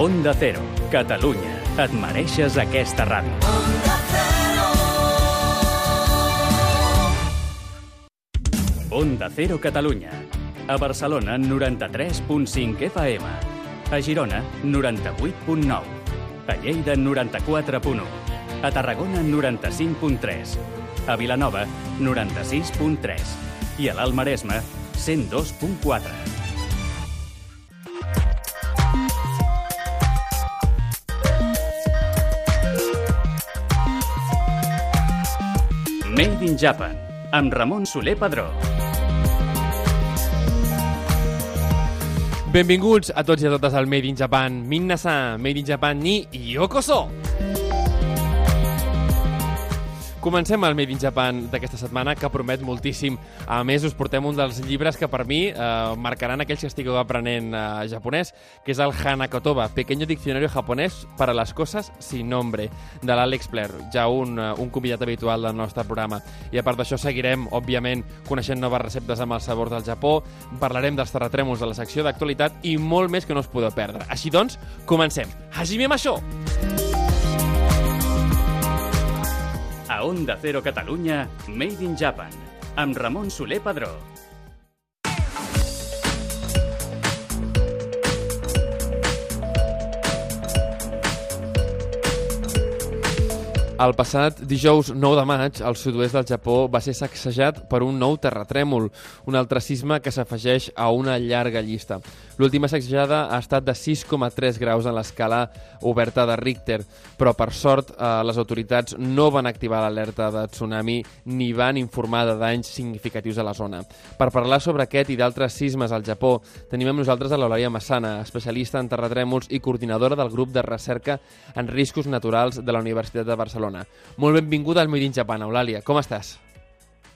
Onda Cero, Catalunya. Et mereixes aquesta ràdio. Onda Cero Catalunya. A Barcelona, 93.5 FM. A Girona, 98.9. A Lleida, 94.1. A Tarragona, 95.3. A Vilanova, 96.3. I a l'Alt Maresme, 102.4. Made in Japan, amb Ramon Soler Padró. Benvinguts a tots i a totes al Made in Japan. Minna-san, Made in Japan ni yokoso! Comencem el Made in Japan d'aquesta setmana, que promet moltíssim. A més, us portem un dels llibres que per mi eh, marcaran aquells que estigueu aprenent eh, japonès, que és el Hanakotoba, Pequeño Diccionario Japonès para las cosas sin nombre, de l'Àlex Pler, ja un, eh, un convidat habitual del nostre programa. I a part d'això seguirem, òbviament, coneixent noves receptes amb els sabors del Japó, parlarem dels terratrèmols de la secció d'actualitat i molt més que no us podeu perdre. Així doncs, comencem. Hajime Masho! Onda Cero Catalunya, Made in Japan, amb Ramon Soler Padró. El passat dijous 9 de maig, el sud-oest del Japó va ser sacsejat per un nou terratrèmol, un altre sisme que s'afegeix a una llarga llista. L'última sacsejada ha estat de 6,3 graus en l'escala oberta de Richter, però per sort eh, les autoritats no van activar l'alerta de tsunami ni van informar de danys significatius a la zona. Per parlar sobre aquest i d'altres sismes al Japó, tenim amb nosaltres a l'Eulàlia Massana, especialista en terratrèmols i coordinadora del grup de recerca en riscos naturals de la Universitat de Barcelona. Molt benvinguda al Made in Japan, Eulàlia. Com estàs?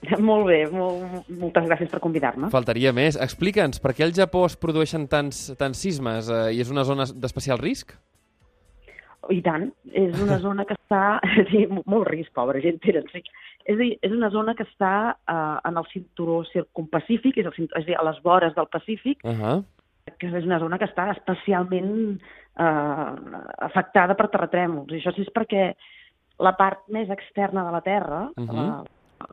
Molt bé, molt, moltes gràcies per convidar-me. Faltaria més. Explica'ns, per què al Japó es produeixen tants, tants sismes eh, i és una zona d'especial risc? I tant, és una zona que està... Sí, molt risc, pobra gent, tenen, sí. És a dir, és una zona que està uh, en el cinturó circumpacífic, és, el, és a dir, a les vores del Pacífic, Uh -huh. que és una zona que està especialment uh, afectada per terratrèmols. I això sí és perquè la part més externa de la Terra, uh Mhm. -huh.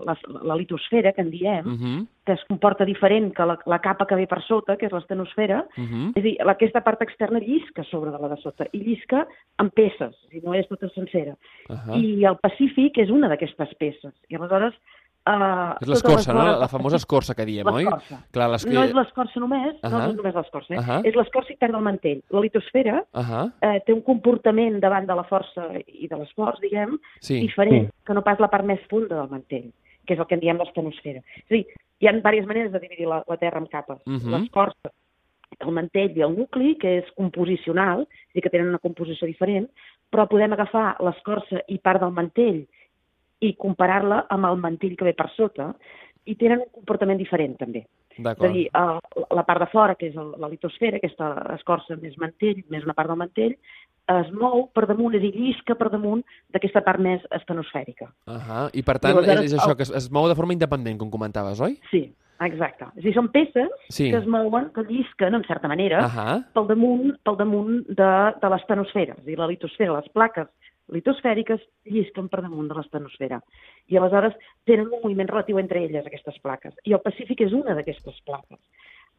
la, la, la litosfera, que en diem, Uh -huh. que es comporta diferent que la, la capa que ve per sota, que és l'estenosfera, Uh -huh. és a dir, aquesta part externa llisca sobre de la de sota, i llisca en peces, dir, no és tota sencera. Uh -huh. I el Pacífic és una d'aquestes peces. I aleshores... Uh, És l'escorça, no? La famosa escorça que diem, oi? Clar, les... No és l'escorça només, uh -huh. no és només l'escorça, eh? Ahà. és l'escorça i perd el mantell. La litosfera Uh -huh. eh, té un comportament davant de la força i de l'esforç, diguem, Sí. diferent que no pas la part més funda del mantell, que és el que en diem l'estenosfera. És a dir, hi ha diverses maneres de dividir la, la Terra en capes. Mhm. L'escorça, el mantell i el nucli, que és composicional, és a dir, que tenen una composició diferent, però podem agafar l'escorça i part del mantell i comparar-la amb el mantell que ve per sota, i tenen un comportament diferent, també. És a dir, el, la part de fora, que és el, la litosfera, aquesta escorça més mantell, més una part del mantell, es mou per damunt, és a dir, llisca per damunt d'aquesta part més estenosfèrica. Uh -huh. I per tant, I és, és això, que es, es mou de forma independent, com comentaves, oi? Sí, exacte. És a dir, són peces Sí. que es mouen, que llisquen, en certa manera, Uh -huh. pel damunt, pel damunt de, de l'estenosfera, és a dir, la litosfera, les plaques litosfèriques llisquen per damunt de l'estenosfera. I aleshores tenen un moviment relatiu entre elles, aquestes plaques. I el Pacífic és una d'aquestes plaques.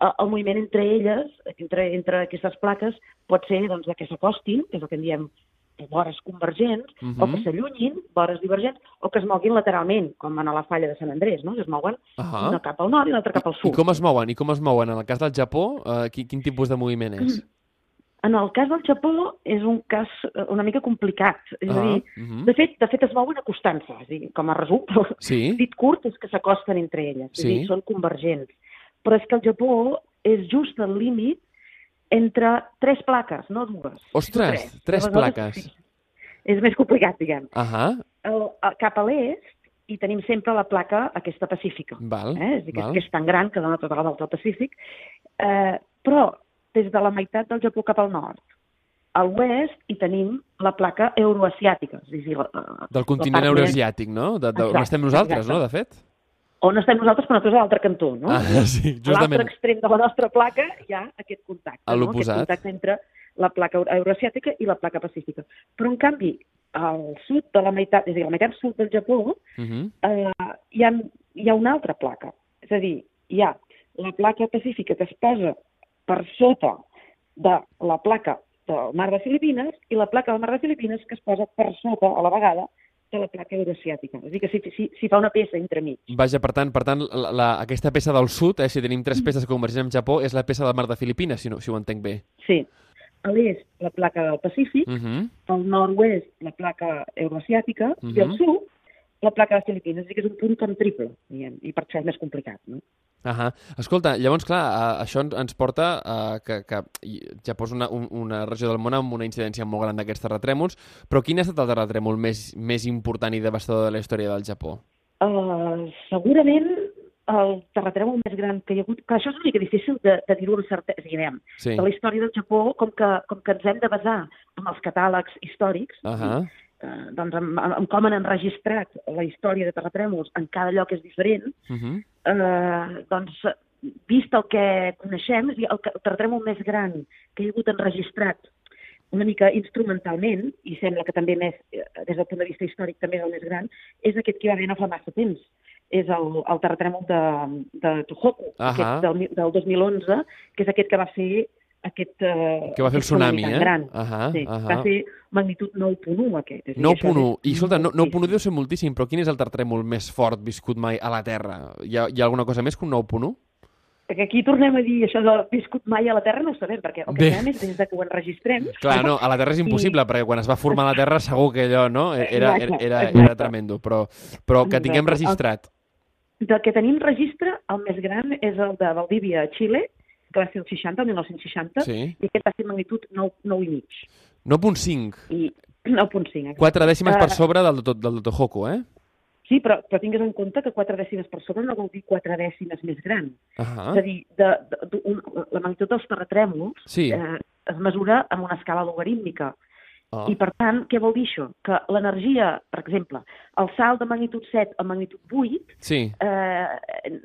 Eh, El moviment entre elles, entre, entre aquestes plaques, pot ser doncs, que s'acostin, que és el que en diem vores convergents, Mhm. o que s'allunyin, vores divergents, o que es moguin lateralment, com en la falla de Sant Andrés, no? que es mouen Ahà. una cap al nord i l'altra cap al I sud. com es mouen? I com es mouen? En el cas del Japó, eh, quin, quin tipus de moviment és? En el cas del Japó és un cas eh, una mica complicat. És a dir, uh -huh. de fet, de fet es mouen acostant-se, és a dir, com a resum, el Sí? dit curt és que s'acosten entre elles, és a Sí. dir, són convergents. Però és que el Japó és just al límit entre tres plaques, no dues. Ostres, sinó tres Aleshores, plaques. sí, És més complicat, diguem. Ahà, El, el, cap a l'est hi tenim sempre la placa aquesta pacífica. val, eh? És, a dir, que, val. que és tan gran que dona tota la volta al Pacífic. Eh, però des de la meitat del Japó cap al nord, a l'oest hi tenim la placa euroasiàtica. És a dir, la, Del continent euroasiàtic, no? De, de, on Exacte, estem nosaltres, exacte. no, de fet? On estem nosaltres, però nosaltres a l'altre cantó, no? Ah, sí, a l'altre justament. extrem de la nostra placa hi ha aquest contacte. A no? l'oposat. Aquest contacte entre la placa euro- euroasiàtica i la placa pacífica. Però, en canvi, al sud de la meitat, és a dir, la meitat sud del Japó, Uh -huh. eh, hi, ha, hi ha una altra placa. És a dir, hi ha la placa pacífica que es posa per sota de la placa del mar de Filipines i la placa del mar de Filipines que es posa per sota, a la vegada, de la placa euroasiàtica. És a dir, que s'hi si, si fa una peça entremig. Vaja, per tant, per tant la, la, aquesta peça del sud, eh, si tenim tres peces que convergeixen amb Japó, és la peça del mar de Filipines, si, no, si ho entenc bé. Sí. A l'est, la placa del Pacífic, Uh -huh. al nord-oest, la placa euroasiàtica, i al Mhm. sud, la placa de Filipines. És a dir, que és un punt com triple, diguem, i per això és més complicat, no? Ahà. Escolta, llavors, clar, això ens- porta a que, que Japó és una, un, una regió del món amb una incidència molt gran d'aquests terratrèmols, però quin ha estat el terratrèmol més, més important i devastador de la història del Japó? Uh, segurament el terratrèmol més gran que hi ha hagut... Clar, això és una mica difícil de, de dir-ho amb certesa, diguem. Sí. De la història del Japó, com que, com que ens hem de basar en els catàlegs històrics, Ahà. Eh, doncs en, en com han enregistrat la història de terratrèmols en cada lloc és diferent, Uh -huh. eh, doncs, vist el que coneixem, és dir, el, el terratrèmol més gran que hi ha hagut enregistrat una mica instrumentalment, i sembla que també més, eh, des del punt de vista històric també és el més gran, és aquest que hi va haver no fa massa temps. És el, el terratrèmol de, de Tohoku, Ahà. aquest del, del 2011, que és aquest que va fer aquest... Eh, Que va fer el tsunami eh? Gran. Ahà, sí, ahà. Va ser magnitud 9.1 aquest. És a dir, 9.1. això I escolta, no- 9.1 moltíssim. deu ser moltíssim, però quin és el terratrèmol més fort viscut mai a la Terra? Hi ha, hi ha alguna cosa més que un 9.1? Perquè aquí tornem a dir això de viscut mai a la Terra, no ho sabem, perquè el que sabem és des de que ho enregistrem. Clar, no, a la Terra és impossible, perquè quan es va formar la Terra segur que allò, no? Era, era, era, era exacte. tremendo, però, però que tinguem registrat. Del que tenim registre, el més gran és el de Valdívia, a Xile, que va ser el 60, el 1960, Sí. i aquest va ser magnitud 9, 9 i mig. 9.5. I 9.5. exacte. Quatre dècimes per Eh, sobre del, de- del de Tohoku, eh? Sí, però, però tingues en compte que 4 dècimes per sobre no vol dir 4 dècimes més gran. Ah. És a dir, de, de, de, un, la magnitud dels terratrèmols Sí. eh, es mesura amb una escala logarítmica. Oh. I, per tant, què vol dir això? Que l'energia, per exemple, el salt de magnitud 7 a magnitud 8 Sí. eh,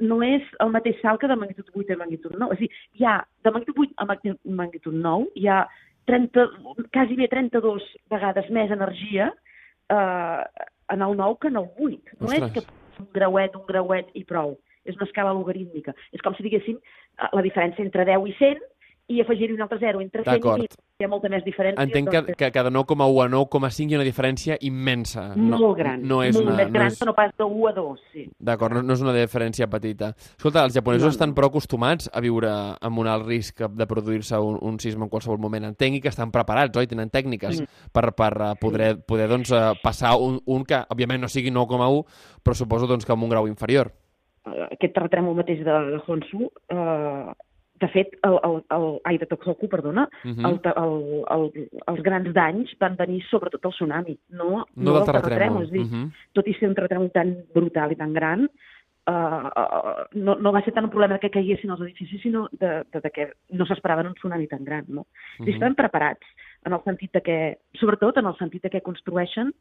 no és el mateix salt que de magnitud 8 a magnitud 9. És a dir, hi ha de magnitud 8 a magnitud, magnitud 9, hi ha 30, quasi bé 32 vegades més energia eh, en el 9 que en el 8. No Ostres. és que un grauet, un grauet i prou. És una escala logarítmica. És com si diguéssim eh, la diferència entre 10 i 100 i afegir-hi un altre 0 entre 100 D'acord. i 10. Hi ha molta més diferència. Entenc que, doncs, que, que de 9,1 a 9,5 hi ha una diferència immensa. molt gran, No és molt una, més no gran és... que no pas de 1 a 2, sí. D'acord, no, no és una diferència petita. Escolta, els japonesos No, no. estan prou acostumats a viure amb un alt risc de produir-se un, un sisme en qualsevol moment. Entenc que estan preparats, oi? Tenen tècniques Mm. per, per eh, poder, poder doncs, eh, passar un, un que, òbviament, no sigui 9,1, però suposo doncs, que amb un grau inferior. Aquest terratrèmol mateix de, de Honshu, eh, de fet, el, el, el, ai, de Tohoku, perdona, Uh el, te- el, el, els grans danys van venir sobretot del tsunami, no, No del del terratrèmol. És dir, Mhm. tot i ser un terratrèmol tan brutal i tan gran, uh, uh, no, no va ser tant un problema que caiguessin els edificis, sinó de, de, de que no s'esperaven un tsunami tan gran. No? Uh Mhm. Estan preparats, en el sentit de que, sobretot en el sentit de que construeixen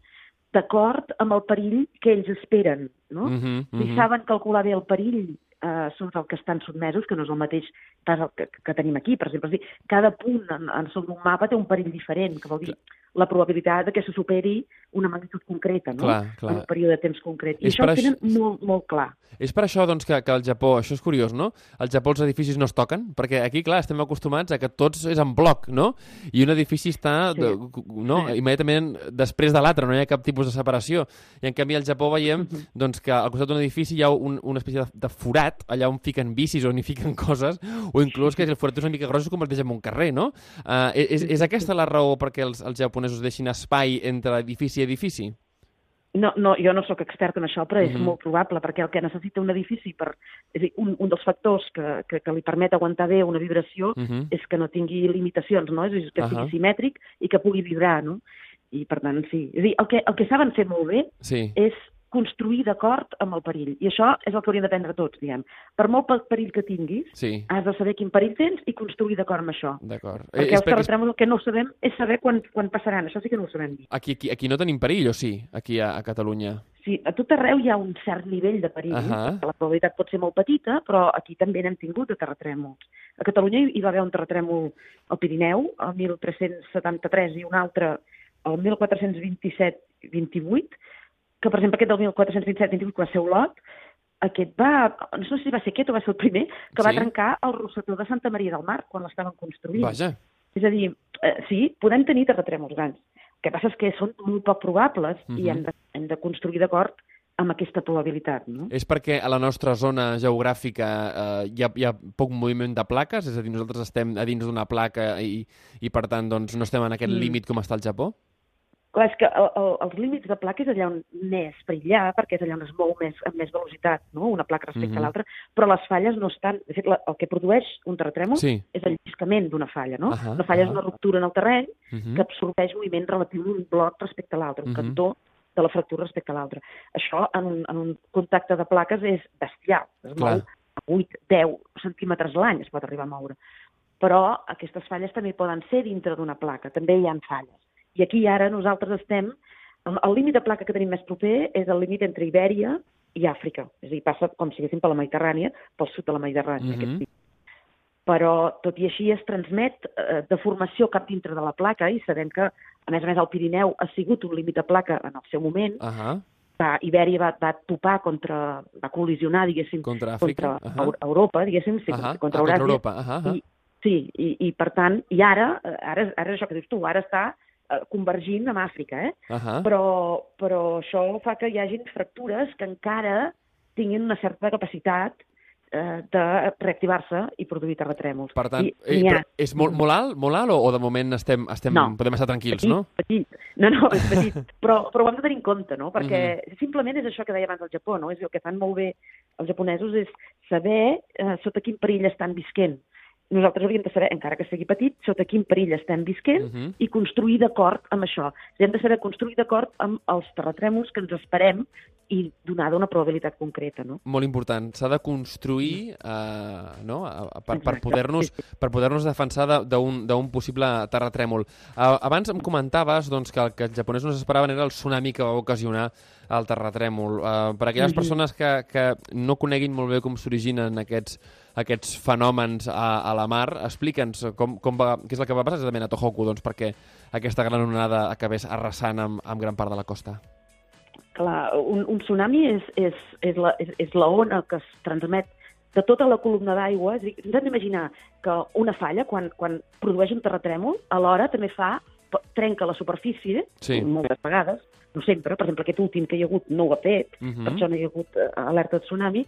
d'acord amb el perill que ells esperen. No? Mhm, Si mhm. saben calcular bé el perill eh, són el que estan sotmesos, que no és el mateix el que, que tenim aquí. Per exemple, dir, cada punt en, en sobre un mapa té un perill diferent, que vol dir la probabilitat de que se superi una magnitud concreta, no? Clar, clar. en un període de temps concret. I És això ho tenen això- molt, molt clar. És per això doncs, que, que al Japó, això és curiós, no? Al Japó els edificis no es toquen, perquè aquí, clar, estem acostumats a que tots és en bloc, no? I un edifici està Sí. de, no? immediatament després de l'altre, no hi ha cap tipus de separació. I en canvi al Japó veiem doncs, que al costat d'un edifici hi ha un, una espècie de, de forat, allà on fiquen bicis, on hi fiquen coses, o inclús que el forat és una mica gros es converteix en un carrer, no? Uh, és, és aquesta la raó perquè els, els japonesos deixin espai entre edifici i edifici? No, no, jo no sóc expert en això, però és Mhm. molt probable, perquè el que necessita un edifici, per, és dir, un, un dels factors que, que, que li permet aguantar bé una vibració Uh -huh. és que no tingui limitacions, no? És a dir, que Ahà. sigui simètric i que pugui vibrar, no? I, per tant, sí. És a dir, el que, el que saben fer molt bé Sí. és construir d'acord amb el perill. I això és el que hauríem d'aprendre tots, diguem. Per molt pe- perill que tinguis, Sí, has de saber quin perill tens i construir d'acord amb això. d'acord. Eh, Perquè és els terratrèmols el que no sabem és saber quan, quan passaran. Això sí que no ho sabem dir. Aquí, aquí, aquí no tenim perill, o sí? Aquí a, a Catalunya. Sí, a tot arreu hi ha un cert nivell de perill. Ahà. La probabilitat pot ser molt petita, però aquí també n'hem tingut de terratrèmols. A Catalunya hi va haver un terratrèmol al Pirineu, el 1373, i un altre el 1427-28, que per exemple aquest del 1427-28, que va ser Olot, aquest va, no sé si va ser aquest o va ser el primer, que sí. va trencar el rossetó de Santa Maria del Mar quan l'estaven construint. Vaja. És a dir, eh, sí, podem tenir terratrèmols grans. El que passa és que són molt poc probables uh -huh. i Mhm. hem de, hem de construir d'acord amb aquesta probabilitat. No? És perquè a la nostra zona geogràfica eh, hi, ha, hi ha poc moviment de plaques? És a dir, nosaltres estem a dins d'una placa i, i per tant doncs, no estem en aquest Mm. límit com està el Japó? Clar, és que el, el, els límits de placa és allà on n'és perillar, perquè és allà on es mou més, amb més velocitat, no? una placa respecte Mhm. a l'altra, però les falles no estan... De fet, la, el que produeix un terratrèmol Sí. és el lliscament d'una falla, no? Ahà, una falla és ahà. una ruptura en el terreny Uh -huh. que absorbeix moviment relatiu d'un bloc respecte a l'altre, un Mhm. cantó de la fractura respecte a l'altre. Això, en un, en un contacte de plaques, és bestial. Es Clar. mou a 8, 10 centímetres l'any, es pot arribar a moure. Però aquestes falles també poden ser dintre d'una placa, també hi ha falles. I aquí ara nosaltres estem... El límit de placa que tenim més proper és el límit entre Ibèria i Àfrica. És a dir, passa com si haguéssim per la Mediterrània, pel sud de la Mediterrània, Mhm. aquest pic però tot i així es transmet eh, deformació cap dintre de la placa i sabem que, a més a més, el Pirineu ha sigut un límit de placa en el seu moment. Uh -huh. Va, Ibèria va, va topar contra, va col·lisionar, diguéssim, Contra Àfrica. contra Ahà. Eu- Europa, diguéssim, sí, Ahà. contra Ah, Euràsia. Europa. Ahà, ahà. I, sí, i, i per tant, i ara, eh, ara, ara és això que dius tu, ara està convergint amb Àfrica, eh? Ahà. però, però això fa que hi hagin fractures que encara tinguin una certa capacitat eh, de reactivar-se i produir terratrèmols. Per tant, I, eh, n'hi ha. és molt, molt alt, molt alt o, o de moment estem, estem, No. podem estar tranquils, petit, no? Petit. No, no, és petit. però, però ho hem de tenir en compte, no? Perquè Mhm. simplement és això que deia abans el Japó, no? És el que fan molt bé els japonesos és saber eh, sota quin perill estan visquent. Nosaltres hauríem de saber, encara que sigui petit, sota quin perill estem visquent Mhm. i construir d'acord amb això. Hem de saber construir d'acord amb els terratrèmols que ens esperem i donada una probabilitat concreta, no? Molt important. S'ha de construir eh, no? per, per poder-nos per poder-nos defensar de- d'un d'un possible terratrèmol. Uh, abans em comentaves doncs, que el que els japonesos no s'esperaven era el tsunami que va ocasionar el terratrèmol. Uh, per aquelles Mhm. persones que, que no coneguin molt bé com s'originen aquests, aquests fenòmens a, a la mar, explica'ns com, com va, què és el que va passar exactament a Tohoku doncs, perquè aquesta gran onada acabés arrasant amb, amb gran part de la costa. Clar, un, un tsunami és, és, és, la, és, és la ona que es transmet de tota la columna d'aigua. És a dir, ens hem d'imaginar que una falla, quan, quan produeix un terratrèmol, alhora també fa, trenca la superfície, Sí. moltes vegades, no sempre, per exemple, aquest últim que hi ha hagut no ho ha fet, Mhm. per això no hi ha hagut eh, alerta de tsunami,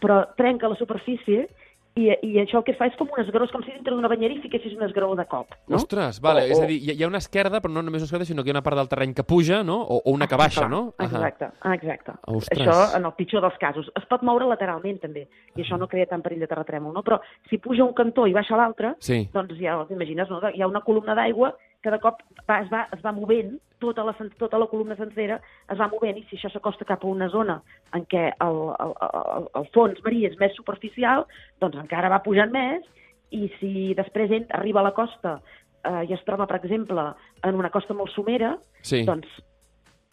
però trenca la superfície i, i això el que fa és com un esgraó, és com si dintre d'una banyera hi fiquessis un esgraó de cop. No? Ostres, vale, O- és a o- dir, hi ha- una esquerda, però no només una esquerda, sinó que hi ha una part del terreny que puja, no? O, o una que baixa, no? Exacte, ah, exacte. Ostres. Això en el pitjor dels casos. Es pot moure lateralment, també, i això no crea tant perill de terratrèmol, no? Però si puja un cantó i baixa l'altre, Sí. doncs ja t'imagines, no? Hi ha una columna d'aigua de cop va, es, va, es va movent, tota la, tota la columna sencera es va movent, i si això s'acosta cap a una zona en què el, el, el, el fons marí és més superficial, doncs encara va pujant més, i si després ent, arriba a la costa eh, i es troba, per exemple, en una costa molt somera, Sí. doncs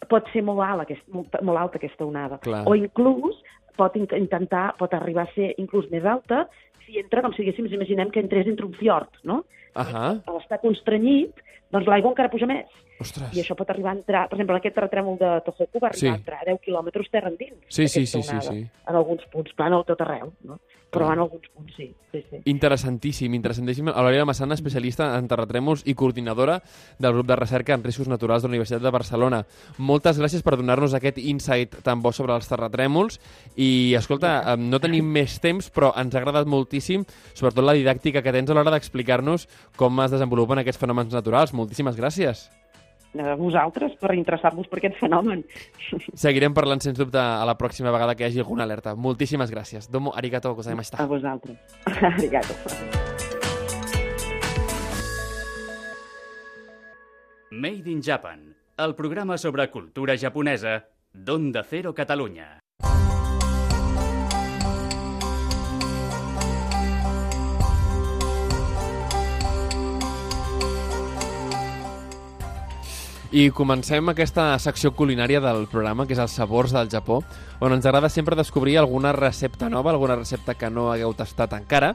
pot ser molt, alt, aquest, molt, molt alta aquesta onada. Clar. O inclús pot in intentar, pot arribar a ser inclús més alta si entra, com si diguéssim, ens imaginem que entrés entre un fiord, no? Ahà. A l'estar constrenyit, doncs l'aigua encara puja més. Ostres. I això pot arribar a entrar, per exemple, aquest terratrèmol de Tohoku va arribar Sí. a entrar a 10 quilòmetres terra endins. Sí, sí, sí, sí, sí. En alguns punts, clar, no tot arreu, no? Però en alguns punts sí. sí, sí. Interessantíssim, interessantíssim. Eulàlia Massana, especialista en terratrèmols i coordinadora del grup de recerca en riscos naturals de la Universitat de Barcelona. Moltes gràcies per donar-nos aquest insight tan bo sobre els terratrèmols i, escolta, no tenim més temps, però ens ha agradat moltíssim, sobretot la didàctica que tens a l'hora d'explicar-nos com es desenvolupen aquests fenòmens naturals. Moltíssimes gràcies. A vosaltres, per interessar-vos per aquest fenomen. Seguirem parlant, sens dubte, a la pròxima vegada que hi hagi alguna alerta. Moltíssimes gràcies. Domo arigato gozaimashita. A vosaltres. Arigato. Made in Japan, el programa sobre cultura japonesa d'Onda Cero Catalunya. I comencem aquesta secció culinària del programa, que és els sabors del Japó, on ens agrada sempre descobrir alguna recepta nova, alguna recepta que no hagueu tastat encara,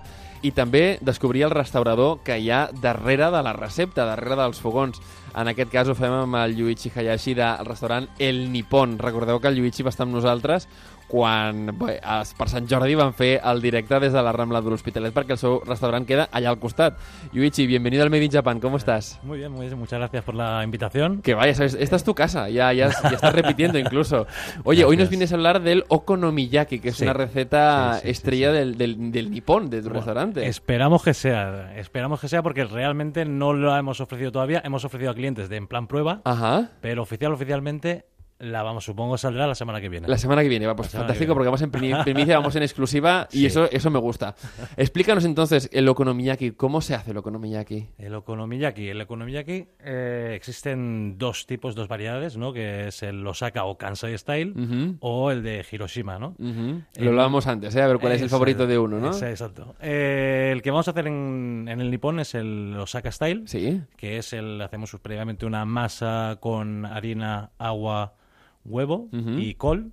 i també descobrir el restaurador que hi ha darrere de la recepta, darrere dels fogons. En aquest cas ho fem amb el Yuichi Hayashi del restaurant El Nippon. Recordeu que el Yuichi va estar amb nosaltres quan bé, es- per Sant Jordi van fer el directe des de la Rambla de l'Hospitalet perquè el seu restaurant queda allà al costat. Yuichi, bienvenido al Made in Japan, ¿cómo estás? Muy bien, muy bien. Muchas gracias por la invitación. Que vaya, ¿sabes? esta es tu casa, ya, ya, ya estás repitiendo incluso. Oye, hoy nos vienes a hablar del okonomiyaki, que es Sí. una receta Sí, sí, sí, estrella. Del, del, del nipón, de tu Bueno, restaurante. Esperamos que sea, esperamos que sea porque realmente no lo hemos ofrecido todavía. Hemos ofrecido a clientes de en plan prueba, Ajá. pero oficial oficialmente la vamos, supongo saldrá la semana que viene. La semana que viene, va, pues fantástico, porque vamos en primi- primicia, vamos en exclusiva y Sí. eso, eso me gusta. Explícanos entonces el okonomiyaki, ¿cómo se hace el okonomiyaki? El okonomiyaki. El okonomiyaki eh, existen dos tipos, dos variedades, ¿no? Que es el Osaka o Kansai Style o el de Hiroshima, ¿no? Ujú. El- Lo hablábamos antes, ¿eh? a ver cuál es el favorito de uno, ¿no? ese, exacto. Eh, el que vamos a hacer en, en el Nippon es el Osaka Style. Sí. que es el hacemos previamente una masa con harina, agua, huevo y col.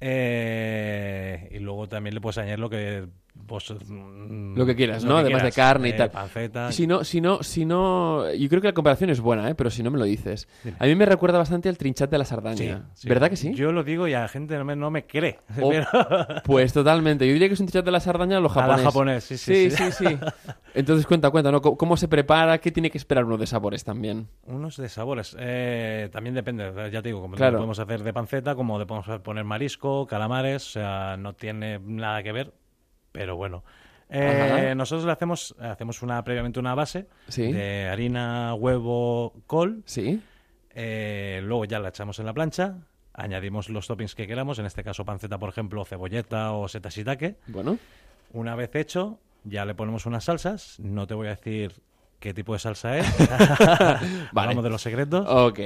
Eh, y luego también le puedes añadir lo que pues, mm, Lo que quieras, ¿no? que Además de carne y Eh, tal. Panceta. Si no, si no, si no, yo creo que la comparación es buena, ¿eh? pero si no me lo dices. Dime. A mí me recuerda bastante al trinchat de la Sardaña. Sí, sí. ¿Verdad que sí? Yo lo digo y a la gente no me, no me cree. Oh, Pero- Pues totalmente. Yo diría que es un trinchat de la Sardaña a lo A la japonés. japonés, sí, sí, sí, sí. sí. Entonces cuenta, cuenta, ¿no? ¿Cómo, cómo se prepara? ¿Qué tiene que esperar uno de sabores también? Unos de sabores. Eh, también depende, ya te digo, como Claro. lo podemos hacer de panceta, como de podemos poner marisco, calamares, o sea, no tiene nada que ver, pero bueno. Eh, nosotros le hacemos, hacemos una previamente una base Sí. de harina, huevo, col, Sí. eh, luego ya la echamos en la plancha, añadimos los toppings que queramos, en este caso panceta, por ejemplo, cebolleta o seta shiitake. Bueno. Una vez hecho, ya le ponemos unas salsas, no te voy a decir qué tipo de salsa es, hablamos de los secretos. Ok.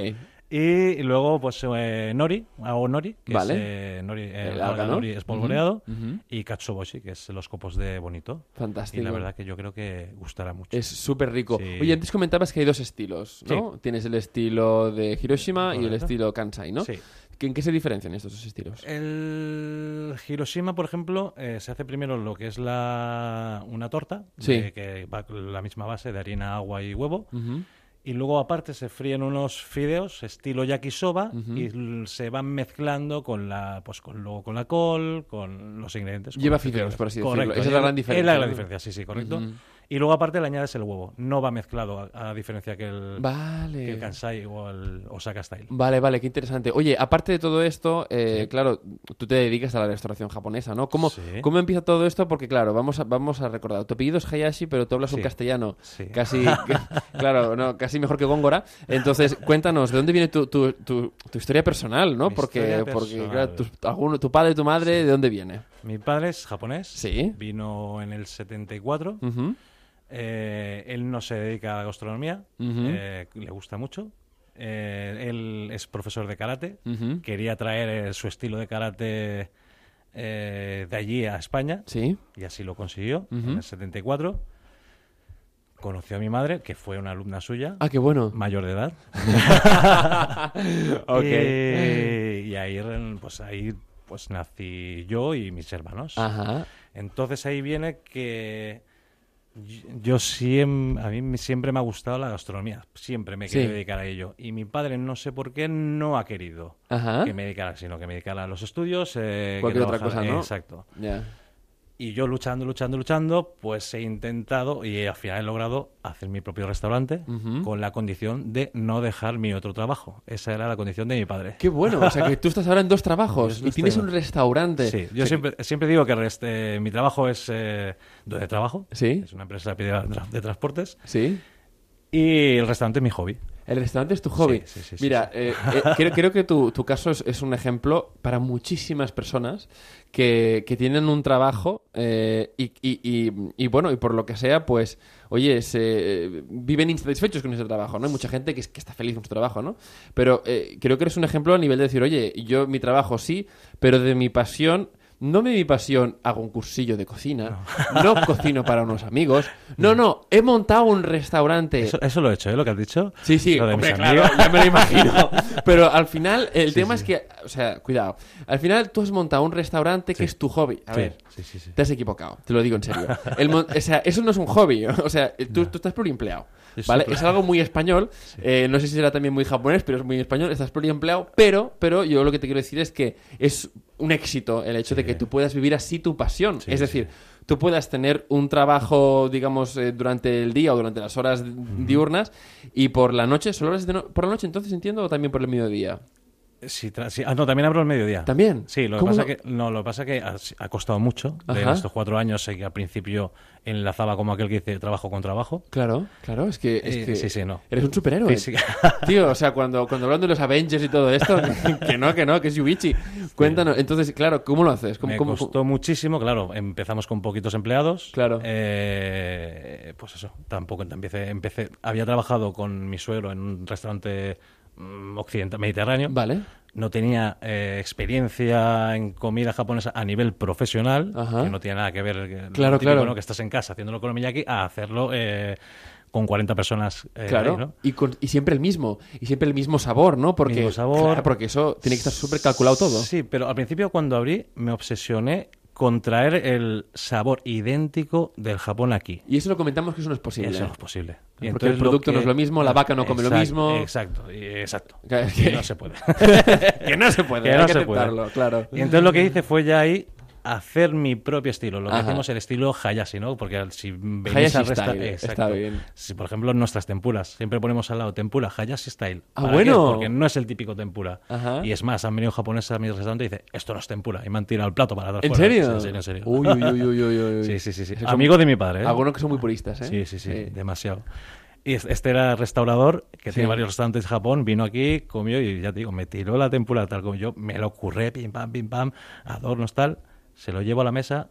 Y luego, pues, eh, nori, hago nori, que Vale. es eh, nori, eh, El alga alga, ¿no? nori espolvoreado, y katsuboshi, que es los copos de bonito. Fantástico. Y la verdad que yo creo que gustará mucho. Es súper rico. Sí. Oye, antes comentabas que hay dos estilos, ¿no? Tienes el estilo de Hiroshima y el estilo Kansai, ¿no? Sí. ¿En qué se diferencian estos dos estilos? El Hiroshima, por ejemplo, eh, se hace primero lo que es la una torta, Sí. de- que va con la misma base de harina, agua y huevo. Ujú. Y luego aparte se fríen unos fideos estilo yakisoba Ujú. y l- se van mezclando con la pues con luego con la col, con los ingredientes. Lleva fideos, por así decirlo. Correcto, Esa es la gran diferencia, Es la gran diferencia, sí, sí, correcto. Y luego aparte le añades el huevo. No va mezclado a, a diferencia que el, Vale. que el Kansai o el Osaka Style. Vale, vale, qué interesante. Oye, aparte de todo esto, eh, claro, tú te dedicas a la restauración japonesa, ¿no? ¿Cómo, Sí. ¿Cómo empieza todo esto? Porque, claro, vamos a, vamos a recordar, tu apellido es Hayashi, pero tú hablas un castellano Sí. casi, claro, no, casi mejor que Góngora. Entonces, cuéntanos, ¿de dónde viene tu, tu, tu, tu historia personal, no? Mi Porque, porque personal. claro, tu padre, tu madre, ¿de dónde viene? Mi padre es japonés. Sí. Vino en el 74. Ujú. Eh, él no se dedica a la gastronomía. Eh, le gusta mucho. Eh, él es profesor de karate. Quería traer su estilo de karate de allí a España. Sí. Y así lo consiguió Ujú. en el 74. Conoció a mi madre, que fue una alumna suya, Ah, qué bueno. mayor de edad. Ok. Y, y ahí, pues ahí pues nací yo y mis hermanos. Ajá. Entonces ahí viene que yo- siempre, a mí me- siempre me ha gustado la gastronomía, siempre me he Sí. querido dedicar a ello. Y mi padre no sé por qué no ha querido Ajá. que me dedicara, sino que me dedicara a los estudios. eh, que Cualquier otra trabajara- cosa, ¿no? Exacto. Y yo luchando, luchando, luchando, pues he intentado y al final he logrado hacer mi propio restaurante con la condición de no dejar mi otro trabajo. Esa era la condición de mi padre. Qué bueno. O sea, que tú estás ahora en dos trabajos y tienes un restaurante. Sí, yo siempre, siempre digo que este, mi trabajo es eh, donde trabajo. Sí. Es una empresa de, de transportes. Sí. Y el restaurante es mi hobby. El restaurante es tu hobby. Sí, sí, sí, sí, Mira, eh, eh, creo, creo que tu, tu caso es, es un ejemplo para muchísimas personas que, que tienen un trabajo eh, y, y- y- y, bueno, y por lo que sea, pues, oye, se, viven insatisfechos con ese trabajo, ¿no? Hay mucha gente que, que está feliz con su trabajo, ¿no? Pero creo que eres un ejemplo a nivel de decir, oye, yo mi trabajo sí, pero de mi pasión no de mi pasión hago un cursillo de cocina, no, cocino para unos amigos, no, no, he montado un restaurante. Eso, eso lo he hecho, ¿eh? Lo que has dicho. Sí, sí, hombre, claro, ya me lo imagino. Pero al final, el Sí, tema sí. es que, o sea, cuidado, al final tú has montado un restaurante que es tu hobby. A ver, te has equivocado, te lo digo en serio. El o sea, eso no es un hobby, o sea, tú, tú estás pluriempleado. Es ¿Vale? Es algo muy español. eh, no sé si será también muy japonés, pero es muy español. Estás pluriempleado. Pero, pero yo lo que te quiero decir es que es un éxito el hecho de que tú puedas vivir así tu pasión. Sí, es decir, tú puedas tener un trabajo, digamos, eh, durante el día o durante las horas diurnas y por la noche, ¿solo horas de no- por la noche entonces entiendo o también por el mediodía? Sí. Ah, no, también abro el mediodía. ¿También? Sí, lo que ¿Cómo pasa no? que no, lo que pasa que ha, ha costado mucho. De Ajá. estos cuatro años sé que al principio enlazaba como aquel que dice trabajo con trabajo. Claro, claro, es que, es Eh, que sí, sí, no. eres un superhéroe. Sí, sí. Tío, o sea, cuando, cuando hablan de los Avengers y todo esto, que no, que no, que es Yuichi. Cuéntanos, entonces, claro, ¿cómo lo haces? ¿Cómo, Me cómo- costó muchísimo, claro. Empezamos con poquitos empleados. Claro. Eh, pues eso, tampoco empecé, empecé. Había trabajado con mi suegro en un restaurante occidental mediterráneo. Vale. No tenía eh, experiencia en comida japonesa a nivel profesional, Ajá. que no tiene nada que ver que lo Claro, típico, claro. ¿no? que estás en casa haciéndolo con Miyaki a hacerlo eh, con 40 personas. eh, Claro, ahí, ¿no? y, con- y siempre el mismo, y siempre el mismo sabor, ¿no? Porque, Mismo sabor. claro, porque eso tiene que estar súper calculado todo. Sí, pero al principio cuando abrí me obsesioné con traer el sabor idéntico del Japón aquí. Y eso lo comentamos que eso no es posible. Eso no es posible. Y Porque el producto no es lo mismo, la vaca no come lo mismo. Exacto, exacto. Que- no se puede. que no se puede, Que hay no que se puede. claro. Y entonces lo que hice fue ya ahí hacer mi propio estilo, lo que Ajá. hacemos el estilo Hayashi, ¿no? Porque si venís Hayashi al resta- style, exacto. está bien. Si por ejemplo en nuestras tempuras, siempre ponemos al lado tempura Hayashi style. Ah, ¿Para bueno. qué? Porque no es el típico tempura. Ajá. Y es más, han venido japoneses a mi restaurante y dice, "Esto no es tempura" y me han tirado el plato para dar ¿En fuera. serio? Sí, en serio, en serio. Uy, uy, uy, uy, uy, uy. Sí, sí, sí, sí. Son- Amigo de mi padre, ¿eh? Algunos que son muy puristas, ¿eh? Sí, sí, sí, demasiado. Y es- este era restaurador que Sí. tiene varios restaurantes de Japón, vino aquí, comió y ya te digo, me tiró la tempura tal como yo, me lo curré, pim pam, pim pam, adornos tal, se lo llevo a la mesa,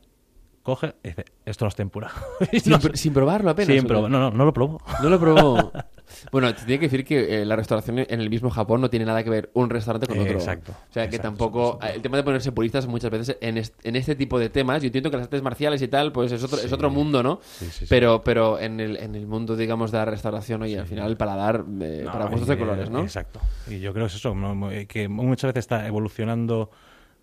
coge y dice, esto no es tempura. Sin, no, sin probarlo apenas. pero no, no, no lo probó. No lo probó. Bueno, te tiene que decir que eh, la restauración en el mismo Japón no tiene nada que ver un restaurante con Eh, otro. exacto, O sea, que exacto, tampoco... exacto. El tema de ponerse puristas muchas veces en, est- en este tipo de temas, yo entiendo que las artes marciales y tal, pues es otro, es otro mundo, ¿no? Sí, sí. Pero, pero en, el, en el mundo, digamos, de la restauración, oye, al final el paladar eh, No, para gustos de eh, colores, ¿no? Exacto. Y yo creo que es eso, que muchas veces está evolucionando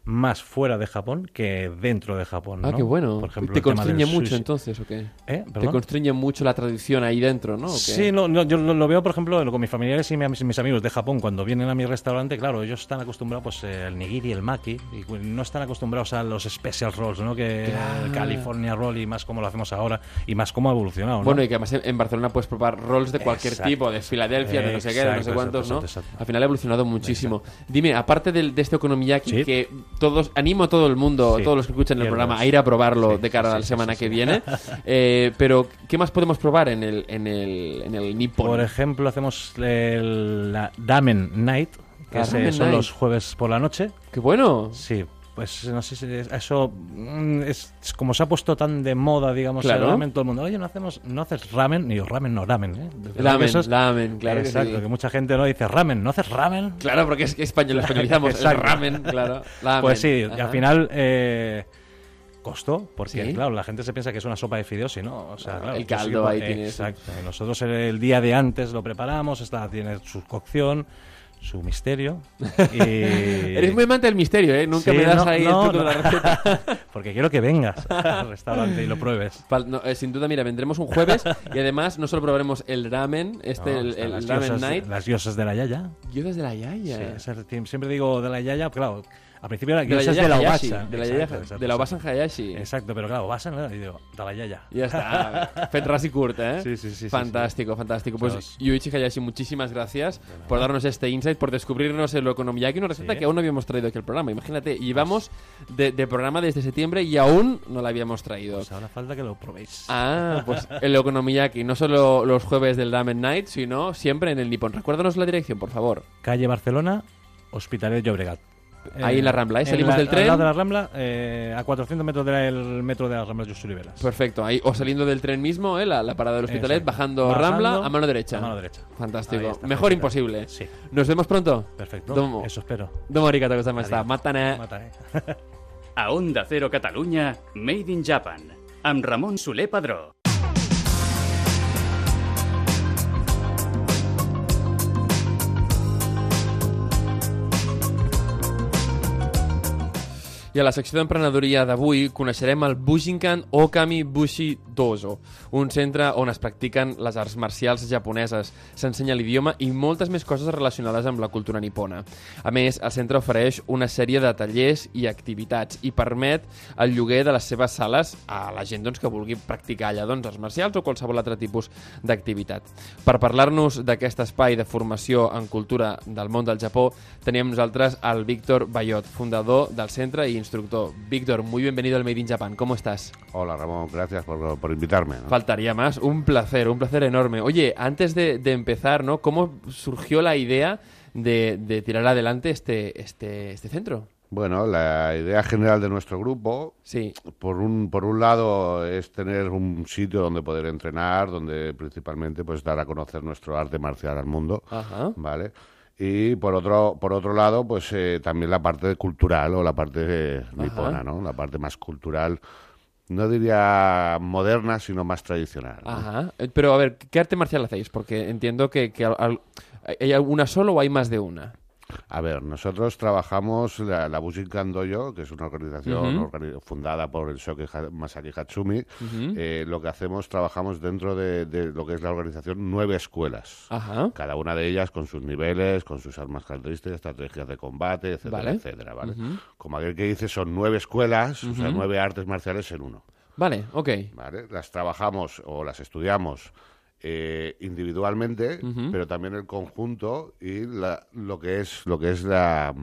más fuera de Japón que dentro de Japón. Ah, ¿no? qué bueno. Por ejemplo, ¿Te constriñe mucho sushi. entonces o qué? ¿Eh? ¿Te constriñe mucho la tradición ahí dentro, no? Sí, no, no, yo lo, veo, por ejemplo, con mis familiares y mis, amigos de Japón. Cuando vienen a mi restaurante, claro, ellos están acostumbrados pues eh, al nigiri, el maki, y no están acostumbrados a los special rolls, ¿no? Que Claro. el California roll y más como lo hacemos ahora y más como ha evolucionado, ¿no? Bueno, y que además en Barcelona puedes probar rolls de cualquier Exacto. tipo, de Filadelfia, de no sé qué, de no sé cuántos, exacto, ¿no? Al final ha evolucionado muchísimo. Dime, aparte del- de, este Okonomiyaki, Sí. que todos, animo a todo el mundo, Sí. todos los que escuchan el programa, a ir a probarlo Sí, de cara sí, a la semana que viene. Eh, pero, ¿qué más podemos probar en el, en el, en el Nippon? Por ejemplo, hacemos el, la Damen Night, que es, son Night. los jueves por la noche. ¡Qué bueno! Sí, pues no sé si es- eso mm, es, como se ha puesto tan de moda, digamos, Claro. el ramen, todo el mundo, oye, no hacemos, no haces ramen, ni ramen, no ramen, ¿eh? Desde Lamen, eso es- lamen, claro que Exacto, sí. que mucha gente no dice ramen, ¿no haces ramen? Claro, porque es que español, españolizamos. el ramen, claro. Lamen. Pues sí, y al final eh, costó, porque Sí. claro, la gente se piensa que es una sopa de fideos y no, o sea, Ah, claro, el pues caldo que- ahí tiene eso. Exacto, y nosotros el, el día de antes lo preparamos, está, tiene su cocción, su misterio. Y... Eres muy amante del misterio, ¿eh? Nunca Sí, me das no, ahí no, el truco de no. la receta. Porque quiero que vengas al restaurante y lo pruebes. Pal- no, eh, sin duda, mira, vendremos un jueves y además no solo probaremos el ramen, este, No, el, el las ramen diosas, night. Las diosas de la Yaya. Yo desde la Yaya. Sí, siempre digo de la Yaya, claro, al principio era de la Yaya de la Hayashi, Obasa. de la Exacto, Yaya- exacto, de la Obasan exacto. Hayashi. Exacto, pero claro, Obasan, ¿no? y digo, de la Yaya. Ya está. Ras y curt, ¿eh? Sí, sí, sí, sí, Fantástico, fantástico. Pues. Yuichi Hayashi, muchísimas gracias por darnos este insight, por descubrirnos el Okonomiyaki, una receta Sí. que aún no habíamos traído aquí al programa. Imagínate, llevamos de, de programa desde septiembre y aún no la habíamos traído. Pues ahora falta que lo probéis. Ah, pues el Okonomiyaki, no solo los jueves del Ramen Night, sino siempre en el Nippon. Recuérdanos la dirección, por favor. Calle Barcelona, Hospitalet Llobregat. Ahí en la Rambla, ¿eh? Salimos la- del tren. Al lado de la Rambla, eh, a 400 metros del metro de la Rambla Just Oliveras. Perfecto, ahí o saliendo del tren mismo, ¿eh? la, la parada del Hospitalet, bajando, Bajando, Rambla a mano derecha. a mano derecha. Fantástico. Está, Mejor perfecto. imposible. Sí, Nos vemos pronto. perfecto. Domo. Eso espero. Domo arigato gozaimashita. Adiós. Mata ne. Mata, eh. A Onda Cero Catalunya, Made in Japan, amb Ramon Soler Padró. I a la secció d'emprenedoria d'avui coneixerem el Bujinkan Okami Bushi Dojo, un centre on es practiquen les arts marcials japoneses, s'ensenya l'idioma i moltes més coses relacionades amb la cultura nipona. A més, el centre ofereix una sèrie de tallers i activitats i permet el lloguer de les seves sales a la gent doncs, que vulgui practicar allà doncs, arts marcials o qualsevol altre tipus d'activitat. Per parlar-nos d'aquest espai de formació en cultura del món del Japó, teníem nosaltres el Víctor Bayot, fundador del centre i instructor. Víctor, muy bienvenido al Made in Japan. ¿Cómo estás? Hola Ramón, gracias por, por invitarme. ¿no? Faltaría más. Un placer, un placer enorme. Oye, antes de, de empezar, ¿no? ¿Cómo surgió la idea de, de tirar adelante este, este, este centro? Bueno, la idea general de nuestro grupo, Sí. por un, por un lado, es tener un sitio donde poder entrenar, donde principalmente pues dar a conocer nuestro arte marcial al mundo, Ajá. ¿vale? Y por otro, por otro lado, pues eh, también la parte cultural o la parte eh, nipona, ¿no? La parte más cultural, no diría moderna, sino más tradicional. ¿no? Ajá. Eh, Pero a ver, ¿qué arte marcial hacéis? Porque entiendo que, que al- al- ¿hay una solo o hay más de una? A ver, nosotros trabajamos la, la Dojo, que es una organización organi- fundada por el Shoki Masaki Hatsumi. Eh, lo que hacemos, trabajamos dentro de, de lo que es la organización nueve escuelas. Ajá. Cada una de ellas con sus niveles, con sus armas características, estrategias de combate, etcétera, Vale. etcétera, ¿vale? Como aquel que dice, son nueve escuelas, o sea, nueve artes marciales en uno. Vale, ok. ¿vale? Las trabajamos o las estudiamos eh, individualmente, pero también el conjunto y la- lo que es lo que es la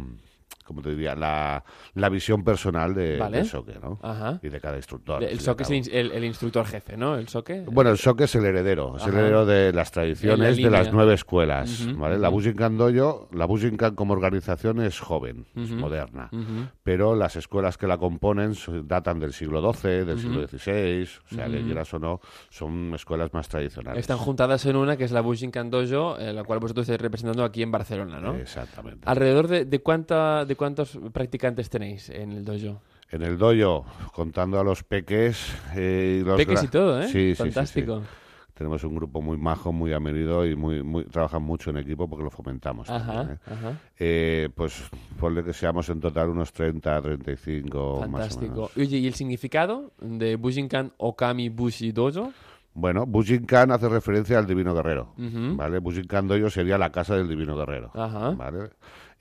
como te diría la, la visión personal de, Vale. del soque, ¿no? Ajá. Y de cada instructor. El soque es el, el- el instructor jefe, ¿no? El soque. Bueno, el soque es el heredero, es el Ajá. heredero de las tradiciones la de las nueve escuelas, Ujú, ¿vale? La. Bushinkan Dojo, la Bushinkan como organización es joven, es Ujú. moderna, Ujú. pero las escuelas que la componen datan del siglo XII, del siglo XVI, o sea, que quieras o no, son escuelas más tradicionales. Están juntadas en una que es la Bushinkan Dojo, eh, la cual vosotros estáis representando aquí en Barcelona, ¿no? Exactamente. ¿Alrededor de, de, cuánta, de cuántos practicantes tenéis en el dojo? En el dojo, contando a los peques eh, los Peques y todo, ¿eh? Sí, sí, sí, Fantástico. sí. Tenemos un grupo muy majo, muy amenido y muy, muy trabajan mucho en equipo porque lo fomentamos. Ajá, también, ¿eh? ajá. Eh, pues ponle que seamos en total unos 30, 35 más o Fantástico. menos. Oye, ¿y el significado de Bushinkan Okami Bushi Dojo? Bueno, Bushinkan hace referencia al Divino Guerrero, Ujú. ¿vale? Bushinkan Dojo sería la casa del Divino Guerrero, Ajá. ¿vale?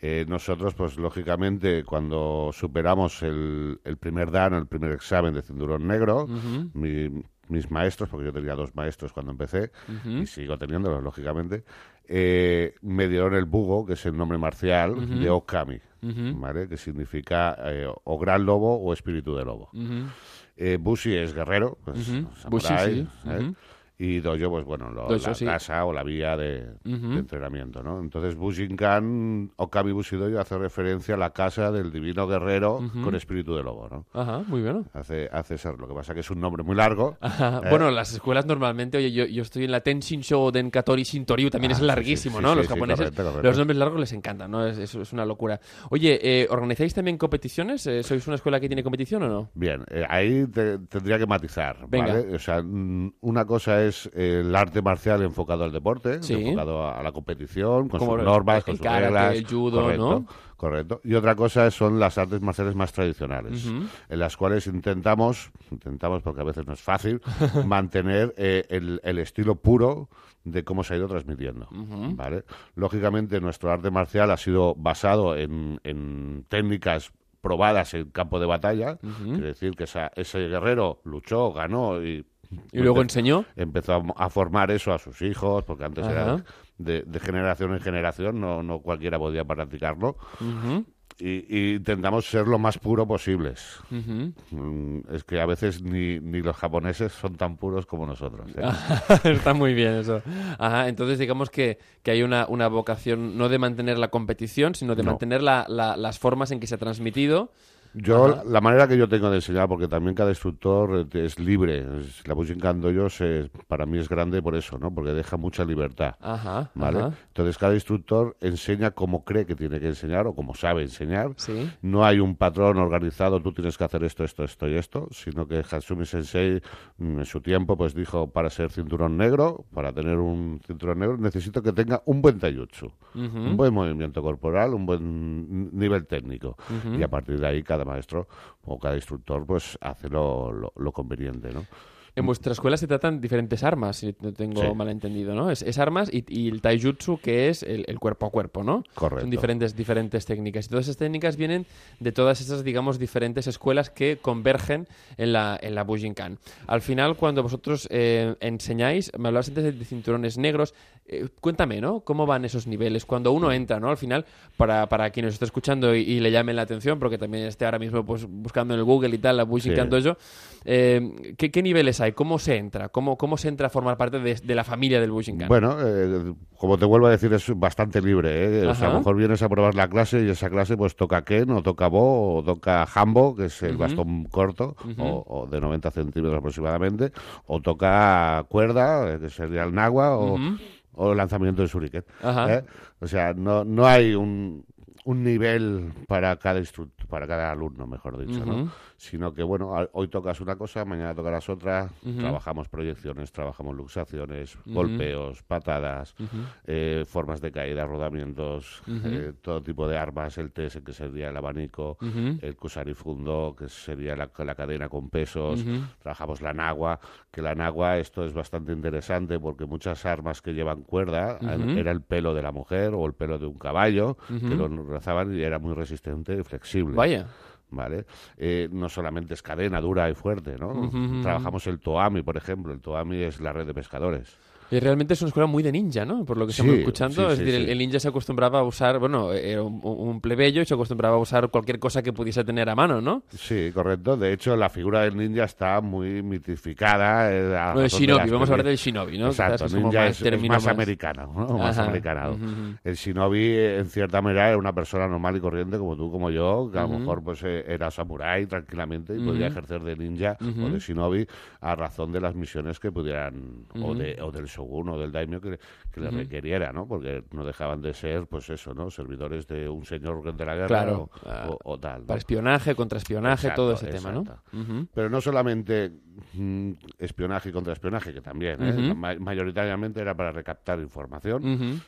Eh, nosotros, pues lógicamente, cuando superamos el, el primer dan, el primer examen de cinturón negro, mi- mis maestros, porque yo tenía dos maestros cuando empecé, y sigo teniéndolos, lógicamente, eh, me dieron el bugo, que es el nombre marcial, de Okami. ¿vale? Que significa eh, o gran lobo o espíritu de lobo. Eh, Bushi es guerrero, pues, Bushi, sí. Y dojo, pues bueno, lo- Dojo, la sí. casa o la vía de, Ujú. de entrenamiento, ¿no? Entonces Bushinkan, Okami Bushi Dojo hace referencia a la casa del divino guerrero con espíritu de lobo, ¿no? Ajá, muy bueno. Hace, hace ser, lo que pasa que es un nombre muy largo. Ajá. Eh. Bueno, las escuelas normalmente, oye, yo, yo estoy en la Tenshinshou Denkatori Shintoryu, también Ah, es larguísimo, sí, ¿no? los japoneses, correcto, correcto. los nombres largos les encantan, ¿no? Es, es- es una locura. Oye, eh, ¿organizáis también competiciones? Eh, ¿Sois una escuela que tiene competición o no? Bien, ahí te- tendría que matizar, Venga. ¿vale? O sea, mm, una cosa es eh, el arte marcial enfocado al deporte, Sí. enfocado a, a la competición, con Como sus normas, el con sus karate, reglas. el judo, correcto, ¿no? Correcto. Y otra cosa son las artes marciales más tradicionales, en las cuales intentamos, intentamos porque a veces no es fácil, mantener eh, el, el estilo puro de cómo se ha ido transmitiendo. Lógicamente, nuestro arte marcial ha sido basado en, en técnicas probadas en campo de batalla, Ujú. quiere decir que esa- ese guerrero luchó, ganó y, ¿Y luego enseñó? empezó a, formar eso a sus hijos, porque antes Ajá. era de, de generación en generación, no, no cualquiera podía practicarlo, Ujú, y, y intentamos ser lo más puro posibles. ujú. Mm, Es que a veces ni, ni los japoneses son tan puros como nosotros. ¿eh? Está muy bien eso. Ajá, entonces digamos que, que hay una, una vocación no de mantener la competición, sino de No. mantener la- la- las formas en que se ha transmitido Yo, Ajá. la manera que yo tengo de enseñar, porque también cada instructor eh, es libre. es- La Bushinkan Dojo se- para mí es grande por eso, ¿no? Porque deja mucha libertad. Ajá, ¿Vale? ajá. Entonces cada instructor enseña como cree que tiene que enseñar o como sabe enseñar. Sí. No hay un patrón organizado, tú tienes que hacer esto, esto, esto y esto, sino que Hatsumi Sensei mm, en su tiempo pues dijo para ser cinturón negro, para tener un cinturón negro necesito que tenga un buen taijutsu, un buen movimiento corporal, un buen nivel técnico. Y a partir de ahí cada maestro o cada instructor pues hace lo, lo- lo conveniente, ¿no? En vuestra escuela se tratan diferentes armas, si no tengo Sí. malentendido, ¿no? Es, es armas y, y el taijutsu que es el, el cuerpo a cuerpo, ¿no? Correcto. Son diferentes, diferentes técnicas. Y todas esas técnicas vienen de todas esas, digamos, diferentes escuelas que convergen en la, en la Bujinkan. Al final, cuando vosotros eh, enseñáis, me hablabas antes de, cinturones negros, eh, cuéntame, ¿no? ¿Cómo van esos niveles? Cuando uno entra, ¿no? Al final, para, para quien nos esté escuchando y, y le llame la atención, porque también esté ahora mismo pues, buscando en el Google y tal, la Bujinkan Sí. Dojo, eh, ¿qué, qué niveles ¿Cómo se entra? ¿Cómo, cómo se entra a formar parte de, de la familia del Bujinkan? Bueno, eh, como te vuelvo a decir, es bastante libre. ¿eh? O sea, a lo mejor vienes a probar la clase y esa clase pues toca Ken, o toca Bo, o toca Hambo, que es el bastón corto, o, o de 90 centímetros aproximadamente, o toca cuerda, eh, que sería el Nagua, o, o lanzamiento de Shuriken. ¿eh? O sea, no, no hay un, un nivel para cada instructor, para cada alumno, mejor dicho. ¿no? Sino que, bueno, a- hoy tocas una cosa, mañana tocarás otra, trabajamos proyecciones, trabajamos luxaciones, golpeos, patadas, eh, formas de caída, rodamientos, eh, todo tipo de armas, el TS, que sería el abanico, el kusarifundo, que sería la, la cadena con pesos, trabajamos la nagua, que la nagua, esto es bastante interesante porque muchas armas que llevan cuerda eh, era el pelo de la mujer o el pelo de un caballo, que lo enlazaban y era muy resistente y flexible. Vaya. ¿Vale? Eh, no solamente es cadena dura y fuerte, ¿no? Trabajamos el Toami, por ejemplo. El Toami es la red de pescadores. Y realmente es una escuela muy de ninja, ¿no? Por lo que Sí, estamos escuchando. sí, es sí, decir, el- el, ninja se acostumbraba a usar, bueno, era un, un plebeyo y se acostumbraba a usar cualquier cosa que pudiese tener a mano, ¿no? Sí, correcto. De hecho, la figura del ninja está muy mitificada. eh, No, el de shinobi, vamos a hablar del shinobi, ¿no? Exacto, como ninja más es, más más- americano, ¿no? Más americanado. El shinobi, eh, en cierta manera, era una persona normal y corriente como tú, como yo, que a lo mejor pues eh, era samurái tranquilamente y podía ejercer de ninja o de shinobi a razón de las misiones que pudieran, o, de, o del shogun o del daimyo que, que le requeriera, ¿no? Porque no dejaban de ser, pues eso, ¿no? Servidores de un señor de la guerra Claro. o, o- o tal. ¿no? Para espionaje, contraespionaje, Exacto, todo ese tema, ¿no? Pero no solamente mm, espionaje y contraespionaje, que también, ¿eh? Ma- mayoritariamente era para recaptar información,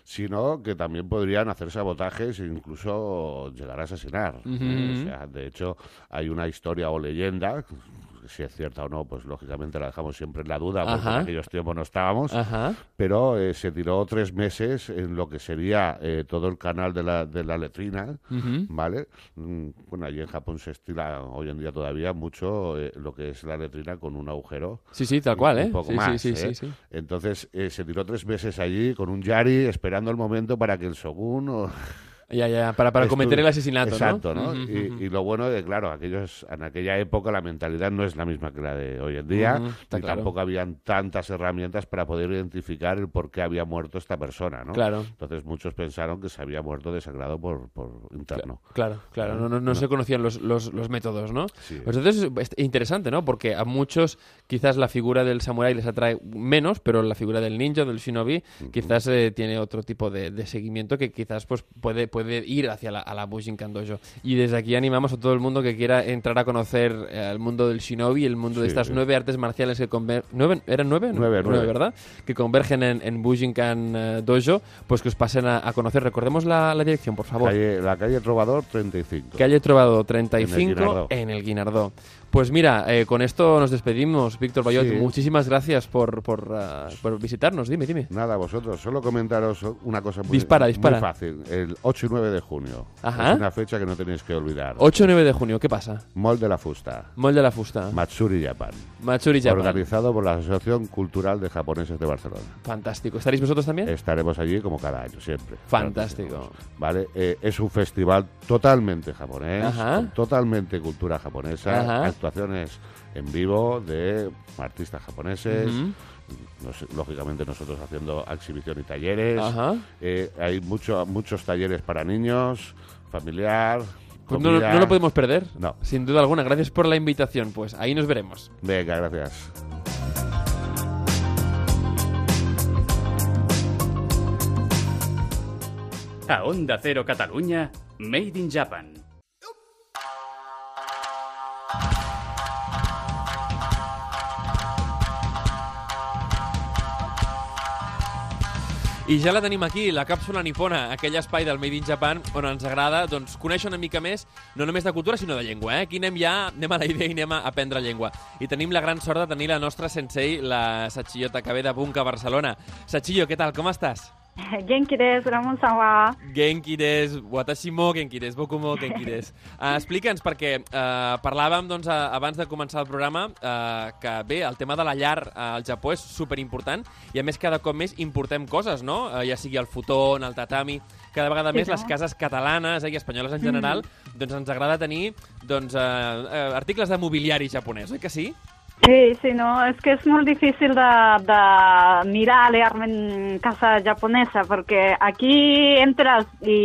sino que también podrían hacer sabotajes e incluso llegar a asesinar. ¿eh? O sea, de hecho, hay una historia o leyenda, si es cierta o no, pues lógicamente la dejamos siempre en la duda, porque Ajá. en aquellos tiempos no estábamos, Ajá. pero eh, se tiró tres meses en lo que sería eh, todo el canal de la, de la letrina. ¿vale? Mm, Bueno, allí en Japón se estila hoy en día todavía mucho eh, lo que es la letrina con un agujero. Sí, sí, tal cual, Un ¿eh? poco sí, más. Entonces eh, se tiró tres meses allí con un yari esperando el momento para que el shogun... o- Ya, ya, para, para cometer el asesinato, Exacto, ¿no? ¿no? Ujú, y, ujú. y lo bueno de, claro, aquellos, en aquella época la mentalidad no es la misma que la de hoy en día, Ujú, está y claro. tampoco habían tantas herramientas para poder identificar el por qué había muerto esta persona, ¿no? Claro. Entonces muchos pensaron que se había muerto desangrado por, por interno. Claro, claro, no, no, no se conocían los, los, los métodos, ¿no? Sí. Pues entonces es interesante, ¿no? Porque a muchos quizás la figura del samurái les atrae menos, pero la figura del ninja, del shinobi, quizás eh, tiene otro tipo de, de seguimiento que quizás pues puede, puede ir hacia la, a la Dojo. Y desde aquí animamos a todo el mundo que quiera entrar a conocer eh, el mundo del shinobi, el mundo de estas sí. nueve artes marciales que convergen... ¿Nueve? ¿Eran nueve? Nueve, nueve. ¿verdad? Que convergen en, en eh, Dojo, pues que os pasen a, a conocer. Recordemos la, la dirección, por favor. Calle- la calle Trovador 35. Calle Trovado 35 Guinardó. en el Guinardó. Pues mira, eh, con esto nos despedimos, Víctor Bayot. Sí. Muchísimas gracias por, por, ah, por visitarnos. Dime, dime. Nada, vosotros, solo comentaros una cosa muy, Dispara, muy dispara. fácil. El 8 y 9 de junio. Ajá. Es una fecha que no tenéis que olvidar. 8 y 9 de junio, ¿qué pasa? Mall de la Fusta, Molde de la Fusta. Matsuri Japan. Matsuri Japan. Organizado por la Asociación Cultural de Japoneses de Barcelona. Fantástico. ¿Estaréis vosotros también? Estaremos allí como cada año, siempre. Fantástico. ¿Vale? Eh, es un festival totalmente japonés, Ajá. totalmente cultura japonesa, Ajá. Actuaciones en vivo de artistas japoneses, nos- lógicamente nosotros haciendo exhibición y talleres. Ajá. Eh, hay mucho, muchos talleres para niños, familiar, Pues no, no, lo podemos perder. No. Sin duda alguna. Gracias por la invitación. Pues ahí nos veremos. Venga, gracias. A Onda Cero Catalunya, Made in Japan. I ja la tenim aquí, la càpsula nipona, aquell espai del Made in Japan on ens agrada doncs, conèixer una mica més, no només de cultura, sinó de llengua. Eh? Aquí anem ja, anem a la idea i anem a aprendre llengua. I tenim la gran sort de tenir la nostra sensei, la Sachillo Takabé de Bunka, Barcelona. Sachillo, què tal, com estàs? 元気です、ラモンさんは。 Genki des, watashi mo genki des, boku mo genki des. Uh, Explica'ns, perquè uh, parlàvem doncs, uh, abans de començar el programa uh, que bé, el tema de la llar uh, al Japó és superimportant i a més cada cop més importem coses, no? Uh, ja sigui el futon, el tatami, cada vegada Sí, més no? les cases catalanes eh, i espanyoles en general, doncs ens agrada tenir doncs, uh, uh, articles de mobiliari japonès, oi que sí? Sí, sí, no, es que es muy difícil de, de mirar realment casa japonesa, perquè aquí entres i,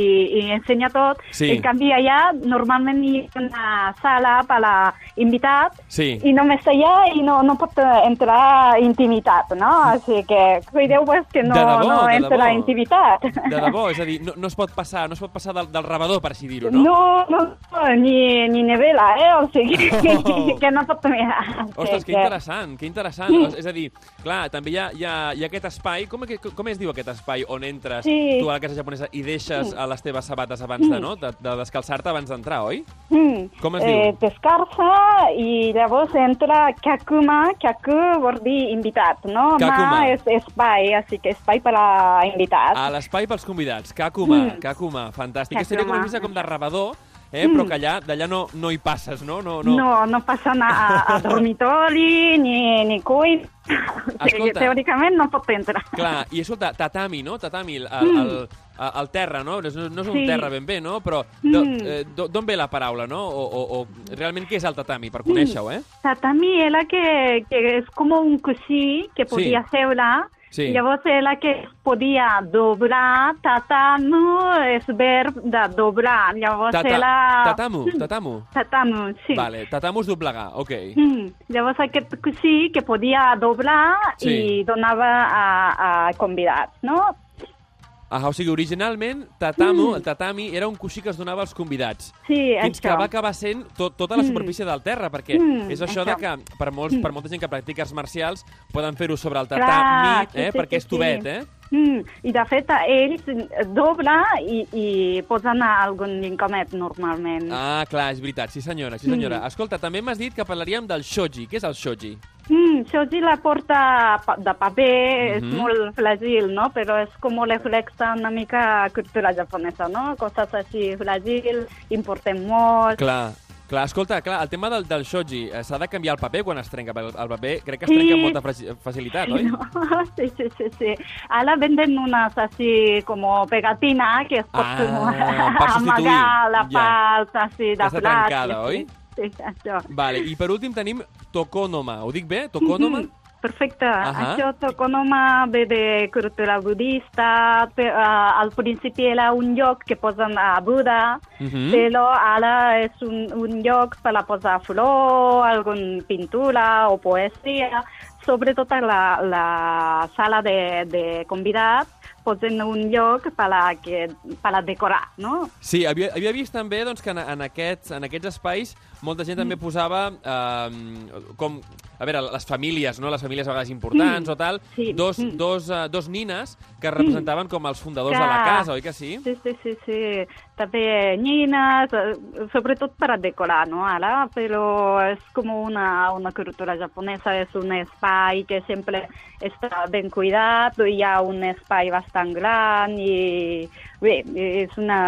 i ensenya tot, Sí. en canvi allà normalment hi ha una sala per a invitats Sí. i només allà i no, no pot entrar intimitat, no? Així que cuideu pues, que no, De debò, no entra debò. intimitat. De debò, és a dir, no, no es pot passar, no es pot passar del, del rebedor, per així dir-ho, no? No, no, ni, ni nevela, eh? O sigui, Oh. que no pot mirar. Ostres, que interessant, que interessant. És a dir, clar, també hi ha, hi ha, hi ha aquest espai, com, com es diu aquest espai on entres Sí. tu a la casa japonesa i deixes a les teves sabates abans de, no? de, de descalçar-te abans d'entrar, oi? Mm. Com es eh, diu? Descarsa i llavors entra Kakuma, Kaku vol dir invitat, no? Kakuma. Ma és espai, així que espai per a invitats. A l'espai pels convidats. Kakuma, Mm. Kakuma, fantàstic. Que seria com Kakuma. una mica com de rebedor, eh? però que allà d'allà no, no hi passes, no? No, no. No, no passa a, a dormitori ni, ni sigui, Escolta. teòricament no pot entrar. Clar, i escolta, tatami, no? Tatami, el, el, el, el terra, no? No, és- no és un Mm. Sí. terra ben bé, no? Però Mm. eh, do- d'on ve la paraula, no? O, o, o realment què és el tatami, per conèixer-ho, eh? Tatami era que, que és com un cosí que podia Sí. seure Sí. Llavors era que podia doblar, tatamu és verb de doblar. Llavors Tata, era... tatamu, tatamu. Tatamu, sí. Vale, tatamu és doblegar, ok. Mm. Llavors aquest cosí que podia doblar Sí. i donava a, a convidats, no? Ah, o sigui, originalment, tatamu, el tatami, era un coixí que es donava als convidats. Sí, Fins que això. va acabar sent tot, tota la superfície del terra, perquè Mm, és això, això. de que per, molts, per molta gent que practica arts marcials poden fer-ho sobre el Clar, tatami, sí, eh, sí, perquè sí, és tubet, sí. eh? Mm. I de fet ells dobla i, i posen algun lincomet normalment. Ah, clar, és veritat, sí senyora, sí senyora. Escolta, també m'has dit que parlaríem del shoji. Què és el shoji? Mm, shoji la porta de paper, és Mhm. molt fràgil, no? Però és com reflexa una mica cultura japonesa, no? Coses així fràgil, importem molt. Clar, clar, escolta, clar, el tema del, del shoji, eh, s'ha de canviar el paper quan es trenca, perquè el, el paper crec que es Sí. trenca amb molta faci- facilitat, oi? No, sí, sí, sí, sí. Ahora venden unas así como pegatina que es por Ah, amagar la Ja. part así de Ja està plàstic. trencada, oi? Sí, això. Vale, i per últim tenim tokonoma. Ho dic bé? Tokonoma? Mhm, Perfecte. Ahà. Això Tokonoma ve de cultura budista. Uh, al principi era un lloc que posen a Buda, Mhm. però ara és un, un lloc per a posar flor, alguna pintura o poesia. Sobretot a la, la sala de, de convidats posen un lloc per a, que, per a decorar, no? Sí, havia, havia vist també doncs, que en, en, aquests, en aquests espais molta gent també posava eh, com, a veure, les famílies, no? les famílies a vegades importants Mm, o tal, sí, dos, mm. dos, uh, dos nines que representaven com els fundadors de la Clar. casa, oi que sí? Sí, sí, sí, sí. També nines, eh, sobretot per a decorar, no? Ara, però és com una, una cultura japonesa, és un espai que sempre està ben cuidat, hi ha un espai bastant gran i bé, és una...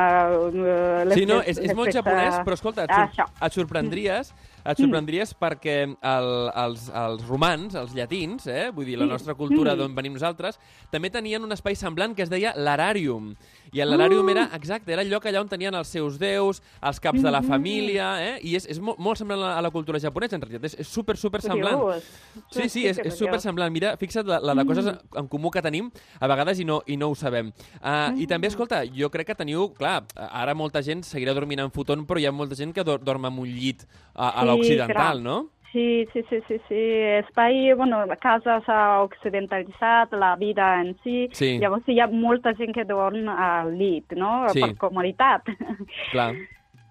eh, Sí, no, és, és molt japonès, però escolta, et, sor això. et sorprendries et sorprendries perquè el, els, els romans, els llatins, eh, vull dir, la nostra cultura d'on venim nosaltres, també tenien un espai semblant que es deia l'Ararium. I l'Ararium Ah. era, exacte, era el lloc allà on tenien els seus déus, els caps de la família, eh? i és, és molt, molt semblant a la cultura japonesa, en realitat. És, és super, super semblant. Sí, sí, és, és super semblant. Mira, fixa't la, la de coses en, en comú que tenim a vegades i no, i no ho sabem. Uh, I també, escolta, jo crec que teniu... Clar, ara molta gent seguirà dormint en futon, però hi ha molta gent que dor dorm en un llit a, a Sí, l'occidental, no? Sí, sí, sí, sí, sí. Espai, bueno, la casa s'ha occidentalitzat, la vida en si. Sí. Llavors hi ha molta gent que dorm al llit, no? Sí. Per comoditat. Clar.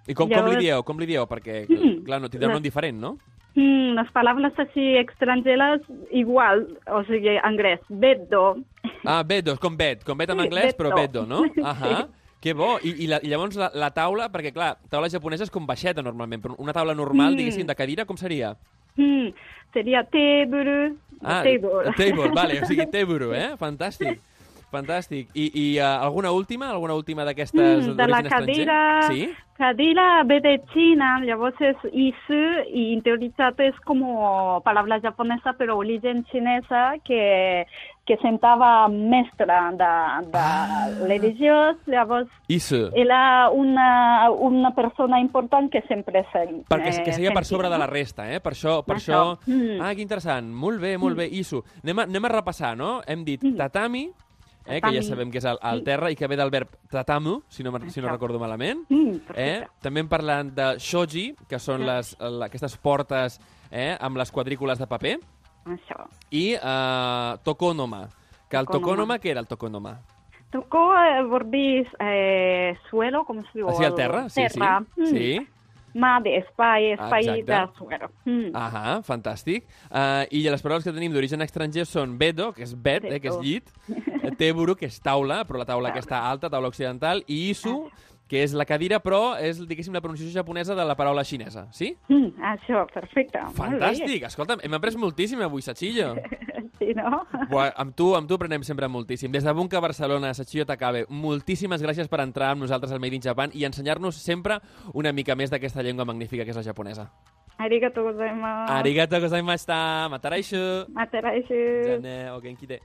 I com, com li Llavors- dieu? Com li dieu? Perquè, Mm. clar, no tindrà un nom diferent, no? Mm, les paraules així estrangeres, igual, o sigui, anglès, beddo. Ah, beddo, com bed. Com bed en Sí, anglès, però beddo, no? Ahà. Que bo. I, i, la, I llavors la, la taula, perquè clar, taula japonesa és com baixeta normalment, però una taula normal, Mm. diguéssim, de cadira, com seria? Mm, seria table, Ah, table. table, vale, o sigui, table, eh? Fantàstic. Fantàstic. I, i uh, alguna última? Alguna última d'aquestes Mm, de la cadira, Sí? cadira ve de China, llavors és isu i interioritzat és com paraula japonesa però origen xinesa que, que sentava mestre de, de Ah. religiós, llavors Isu. era una, una persona important que sempre se, Perquè eh, que seia per sobre de la resta, eh? Per això... Per Això. això... Mm. Ah, que interessant. Molt bé, molt bé. Isu. Anem a, anem a repassar, no? Hem dit Mm. tatami, eh, que ja sabem que és al, al terra i que ve del verb tatamu, si no, si no recordo malament. Mm, Eh? També hem parlat de shoji, que són les, la- aquestes portes eh, amb les quadrícules de paper, Això. i uh, tokonoma. Que el Tokonoma. què era el tokonoma? Tocó eh, vol dir eh, suelo, com es diu? Així al terra? Sí, terra. sí. Mm. sí. Mà d'espai, espai Exacte. de suelo. Mm. Ahà, fantàstic. Uh, I les paraules que tenim d'origen estranger són bedo, que és bed, eh, que és llit, eh, teburu, que és taula, però la taula aquesta alta, taula occidental, i isu, que és la cadira, però és, diguéssim, la pronunciació japonesa de la paraula xinesa, sí? Mm, això, perfecte. Fantàstic! Escolta'm, hem après moltíssim avui, Sachillo. sí, no? Bé, amb, tu, amb tu aprenem sempre moltíssim. Des de Bunka Barcelona, Sachillo Takabe, moltíssimes gràcies per entrar amb nosaltres al Made in Japan i ensenyar-nos sempre una mica més d'aquesta llengua magnífica que és la japonesa. Arigato gozaimasu. Arigato gozaimashita. Matarai shu. Matarai shu. Jane, o genki de.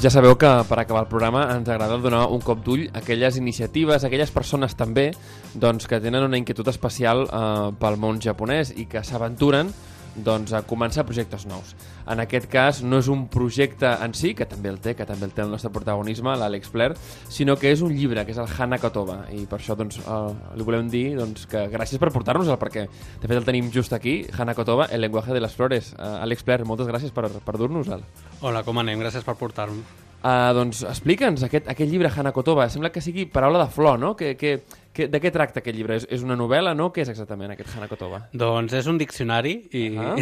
Ja sabeu que per acabar el programa ens agrada donar un cop d'ull a aquelles iniciatives, a aquelles persones també doncs, que tenen una inquietud especial eh, pel món japonès i que s'aventuren doncs, a començar projectes nous. En aquest cas no és un projecte en si, que també el té, que també el té el nostre protagonisme, l'Àlex Blair, sinó que és un llibre, que és el Hana Kotoba, i per això doncs, eh, li volem dir doncs, que gràcies per portar-nos-el, perquè de fet el tenim just aquí, Hana Kotoba, el lenguaje de les flores. Eh, Àlex Blair, moltes gràcies per, per dur-nos-el. Hola, com anem? Gràcies per portar-me. Uh, doncs explica'ns aquest, aquest llibre Hana Kotoba. Sembla que sigui paraula de flor, no? Que, que, que, de què tracta aquest llibre? És, és una novel·la, no? Què és exactament aquest Hana Kotoba? Doncs és un diccionari i Ah.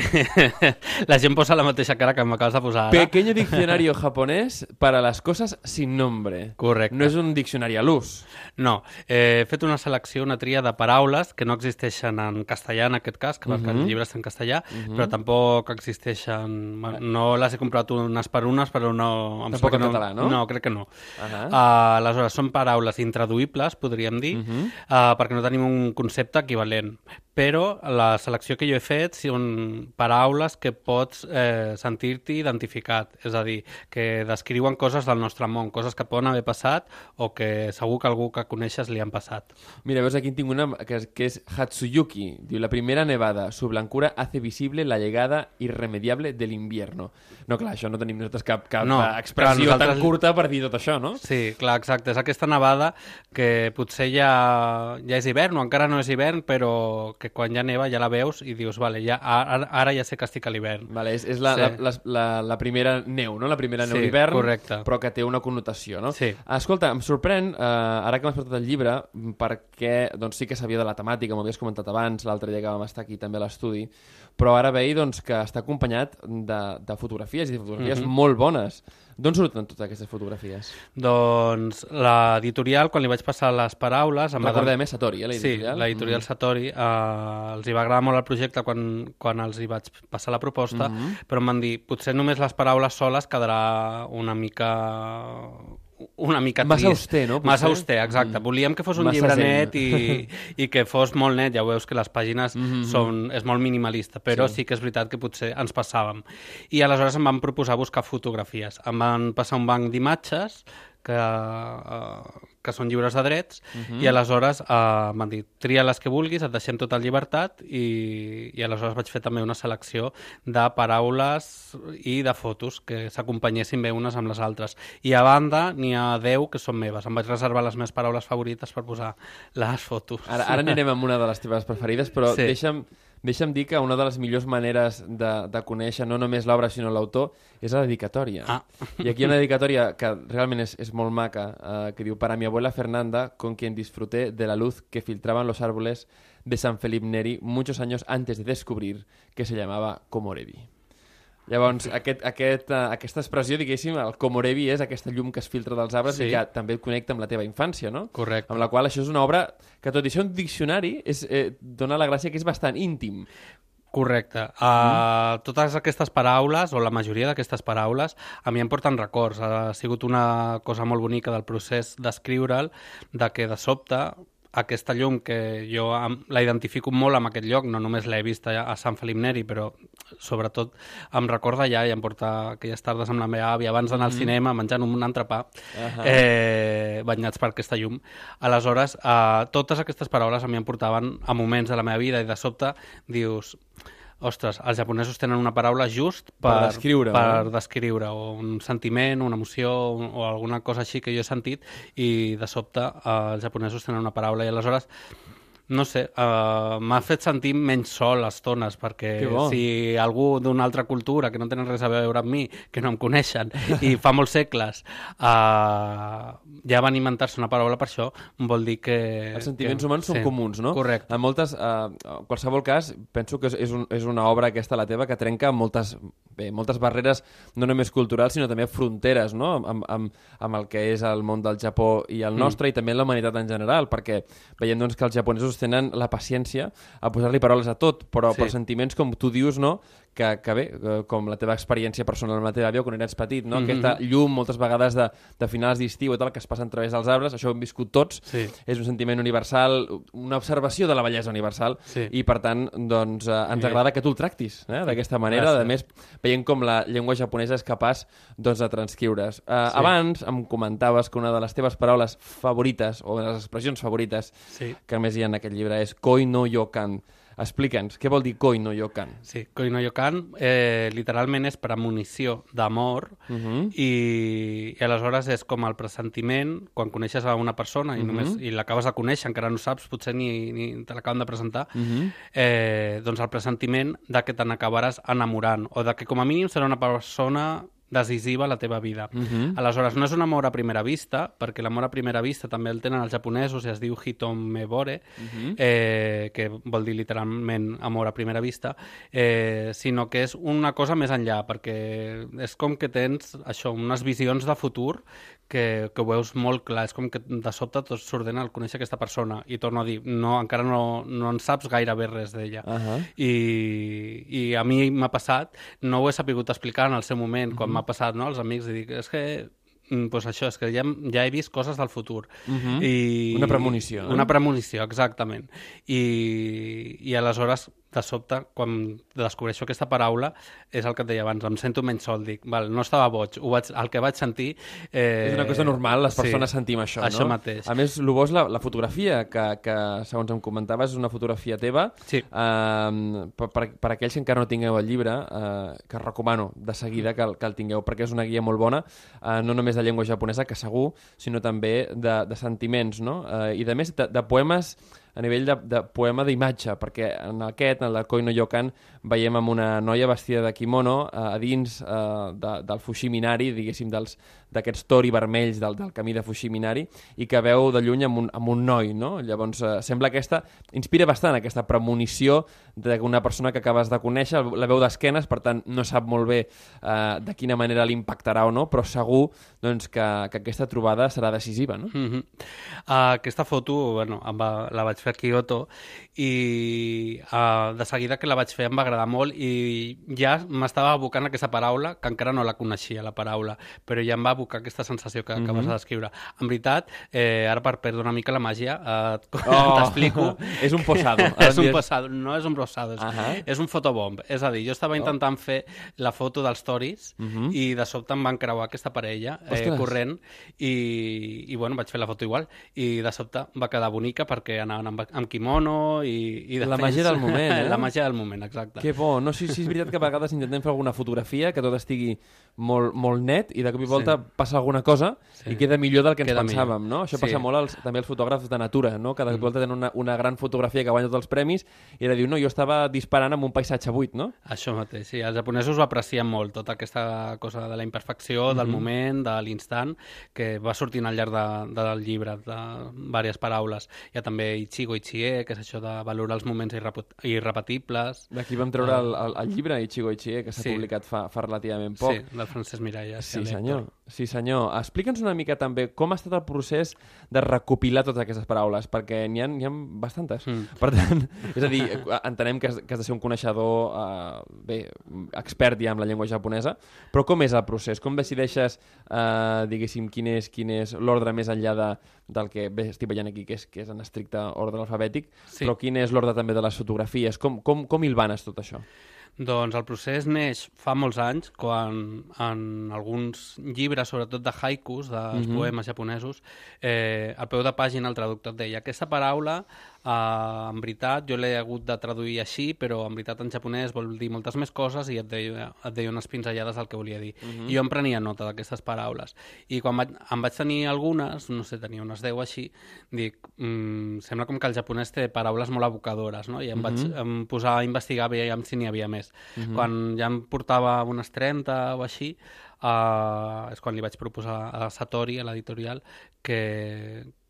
la gent posa la mateixa cara que m'acabes de posar ara. Pequeño diccionario japonés para las cosas sin nombre. Correcte. No és un diccionari a l'ús. No, eh, he fet una selecció, una tria de paraules que no existeixen en castellà en aquest cas, que, uh. -huh. el llibre està en castellà, uh -huh. però tampoc existeixen... No les he comprat unes per unes, però no... em Tampoc en català, no? No, crec que no. Ahà. Uh, aleshores, són paraules intraduïbles, podríem dir, uh. -huh. Uh, perquè no tenim un concepte equivalent. Però la selecció que jo he fet són paraules que pots eh, sentir-t'hi identificat. És a dir, que descriuen coses del nostre món, coses que poden haver passat o que segur que algú que coneixes li han passat. Mira, veus, aquí tinc una que és, que és Hatsuyuki. Diu, la primera nevada, su blancura hace visible la llegada irremediable del invierno. No, clar, això no tenim nosaltres cap, cap No, expressió clar, tan nosaltres- curta per dir tot això, no? Sí, clar, exacte. És aquesta nevada que potser ja, ja és hivern o encara no és hivern, però que quan ja neva ja la veus i dius, vale, ja, ara, ara ja sé que estic a l'hivern. Vale, és, és la, Sí. la, la, la, primera neu, no? La primera neu Sí, d'hivern, però que té una connotació, no? Sí. Escolta, em sorprèn, eh, ara que m'has portat el llibre, perquè doncs, sí que sabia de la temàtica, m'ho havies comentat abans, l'altre dia que vam estar aquí també a l'estudi, però ara veig doncs, que està acompanyat de, de fotografies, i de fotografies Mhm. molt bones. D'on surten totes aquestes fotografies? Doncs l'editorial, quan li vaig passar les paraules... em va Recordem, eh, Satori, eh, l'editorial? Sí, l'editorial Mhm. Satori. Eh, els hi va agradar molt el projecte quan, quan els hi vaig passar la proposta, Mhm. però em van dir, potser només les paraules soles quedarà una mica una mica Massa trist. auster, no, Massa auster, exacte. Mm. Volíem que fos un Massa llibre zen. net i, i que fos molt net. Ja veus que les pàgines Mhm. són, és molt minimalista, però Sí. sí. que és veritat que potser ens passàvem. I aleshores em van proposar buscar fotografies. Em van passar un banc d'imatges que, uh, que són lliures de drets Mhm. i aleshores uh, m'han dit tria les que vulguis, et deixem tota llibertat i, i aleshores vaig fer també una selecció de paraules i de fotos que s'acompanyessin bé unes amb les altres. I a banda n'hi ha 10 que són meves. Em vaig reservar les meves paraules favorites per posar les fotos. Ara, ara anirem amb una de les teves preferides, però sí. deixa'm, deixa'm dir que una de les millors maneres de, de conèixer no només l'obra sinó l'autor és la dedicatòria. Ah. I aquí hi ha una dedicatòria que realment és, és molt maca, eh, que diu Para mi abuela Fernanda, con quien disfruté de la luz que filtraban los árboles de San Felipe Neri muchos años antes de descubrir que se llamaba Comorebi. Llavors, aquest, aquest, uh, aquesta expressió, diguéssim, el Comorebi és aquesta llum que es filtra dels arbres Sí. i que també et connecta amb la teva infància, no? Correcte. Amb la qual això és una obra que, tot i ser un diccionari, és, eh, dona la gràcia que és bastant íntim. Correcte. Uh, totes aquestes paraules, o la majoria d'aquestes paraules, a mi em porten records. Ha sigut una cosa molt bonica del procés d'escriure'l, de que de sobte aquesta llum que jo la identifico molt amb aquest lloc, no només l'he vist a Sant Felip Neri, però sobretot em recorda ja i em porta aquelles tardes amb la meva àvia abans d'anar al cinema menjant un entrepà Ahà. eh, banyats per aquesta llum. Aleshores, eh, totes aquestes paraules a mi em portaven a moments de la meva vida i de sobte dius ostres, els japonesos tenen una paraula just per, Per descriure, per no? descriure o un sentiment, una emoció un- o alguna cosa així que jo he sentit i de sobte eh, els japonesos tenen una paraula i aleshores no sé, uh, m'ha fet sentir menys sol a estones, perquè si algú d'una altra cultura que no tenen res a veure amb mi, que no em coneixen, i fa molts segles uh, ja van inventar-se una paraula per això, vol dir que... Els sentiments que, humans són comuns, no? Correcte. En moltes, eh, en qualsevol cas, penso que és, un, és una obra aquesta, la teva, que trenca moltes, bé, moltes barreres, no només culturals, sinó també fronteres, no? Amb, amb, amb el que és el món del Japó i el nostre, i també la humanitat en general, perquè veiem doncs, que els japonesos tenen la paciència a posar-li paraules a tot, però Sí. per sentiments, com tu dius, no? Que, que bé, eh, com la teva experiència personal amb la teva àvia quan eres petit, no? Mhm. Aquesta llum, moltes vegades de, de finals d'estiu i tal, que es passen a través dels arbres, això ho hem viscut tots, Sí. és un sentiment universal, una observació de la bellesa universal, Sí. i per tant, doncs, eh, ens Sí. agrada que tu el tractis eh, d'aquesta manera, Gràcies. a més, veient com la llengua japonesa és capaç doncs, de transcriure's. Uh, Sí. Abans em comentaves que una de les teves paraules favorites, o de les expressions favorites Sí. que més hi ha en aquest llibre és koi no yokan. Explica'ns, què vol dir koi no yokan? Sí, Koi no Yokan eh, literalment és premonició d'amor Uh -huh. i, i aleshores és com el pressentiment quan coneixes a una persona i, Mhm. només, i l'acabes de conèixer, encara no saps, potser ni, ni te l'acaben de presentar, Uh -huh. eh, doncs el pressentiment de que te n'acabaràs enamorant o de que com a mínim serà una persona decisiva a la teva vida. Mhm. Aleshores, no és un amor a primera vista, perquè l'amor a primera vista també el tenen els japonesos i es diu hitomebore, Mhm. eh, que vol dir literalment amor a primera vista, eh, sinó que és una cosa més enllà, perquè és com que tens això, unes visions de futur que, que ho veus molt clar, és com que de sobte tot s'ordena al conèixer aquesta persona i torno a dir, no, encara no, no en saps gairebé res d'ella Uh -huh. i, i a mi m'ha passat, no ho he sapigut explicar en el seu moment, quan m'ha passat no, als amics, i dic, és que mm, pues això, és que ja, ja he vist coses del futur. Mhm. I, Una premonició, no? Una premonició, exactament. I, I aleshores de sobte, quan descobreixo aquesta paraula, és el que et deia abans, em sento menys sol, dic, val, no estava boig, ho vaig, el que vaig sentir... Eh, És una cosa normal, les persones sí, sentim això, això no? mateix. A més, el bo és la, la fotografia, que, que segons em comentaves és una fotografia teva. Sí. Uh, per, per, per aquells que encara no tingueu el llibre, uh, que recomano de seguida que, el- que el tingueu, perquè és una guia molt bona, uh, no només de llengua japonesa, que segur, sinó també de, de sentiments, no? Uh, I de més, de, de poemes a nivell de, de poema d'imatge, perquè en aquest, en el Koi no Yokan, veiem amb una noia vestida de kimono eh, a dins eh, de, del Fushiminari, diguéssim, d'aquests tori vermells del, del camí de Fushiminari, i que veu de lluny amb un, amb un noi, no? Llavors, eh, sembla aquesta... Inspira bastant aquesta premonició d'una persona que acabes de conèixer, la veu d'esquenes, per tant, no sap molt bé eh, de quina manera l'impactarà o no, però segur doncs, que, que aquesta trobada serà decisiva, no? Mm -hmm. uh, aquesta foto bueno, em va, la vaig fer a Kyoto i uh, de seguida que la vaig fer em va agradar molt i ja m'estava abocant aquesta paraula, que encara no la coneixia, la paraula, però ja em va abocar aquesta sensació que acabes de descriure. En veritat, eh, ara per perdre una mica la màgia, eh, t'explico. és un posado. és un posado, no és un posado, és, Ahà. és un fotobomb. És a dir, jo estava intentant fer la foto dels stories Mhm. i de sobte em van creuar aquesta parella eh, Ostres. corrent i, i bueno, vaig fer la foto igual i de sobte va quedar bonica perquè anaven amb, amb kimono i, i de La màgia del moment, eh? la màgia del moment, exacte. Que bo. No, sí, sí, és veritat que a vegades intentem fer alguna fotografia que tot estigui molt, molt net i de cop i volta Sí. passa alguna cosa Sí. i queda millor del que ens Queda pensàvem, millor. no? Això Sí. passa molt als, també als fotògrafs de natura, no? Cada cop i volta tenen una, una gran fotografia que guanya tots els premis i ara diu, no, jo estava disparant amb un paisatge buit, no? Això mateix, sí. Els japonesos ho aprecien molt, tota aquesta cosa de la imperfecció, del moment, de l'instant, que va sortint al llarg de, del llibre, de diverses paraules. Hi ha també Ichigo Ichie, que és això de valorar els moments irrepetibles. D'aquí vam treure el, el, el llibre Ichigo Ichie, que s'ha Sí. publicat fa, fa relativament poc. Sí, del Francesc Miralles. Sí, i el senyor. Sí, senyor. Explica'ns una mica també com ha estat el procés de recopilar totes aquestes paraules, perquè n'hi ha, ha bastantes. Mm. Per tant, és a dir, entenem que has, que has de ser un coneixedor, eh, bé, expert ja en la llengua japonesa, però com és el procés? Com decideixes, eh, diguéssim, quin és, quin és l'ordre més enllà de, del que bé, estic veient aquí, que és, que és en estricte ordre alfabètic, Sí. però quin és l'ordre també de les fotografies? Com, com, com hilvanes tot això? Doncs el procés neix fa molts anys, quan en alguns llibres, sobretot de haikus, dels Mhm. poemes japonesos, eh, al peu de pàgina el traductor deia aquesta paraula, eh, en veritat, jo l'he hagut de traduir així, però en veritat en japonès vol dir moltes més coses i et deia, et deia unes pinzellades del que volia dir. I jo em prenia nota d'aquestes paraules. I quan vaig, en vaig tenir algunes, no sé, tenia unes 10 així, dic, mm, sembla com que el japonès té paraules molt evocadores, no? I em vaig em posar a investigar veure si n'hi havia més. Quan ja em portava unes 30 o així, uh, és quan li vaig proposar a Satori, a l'editorial, que,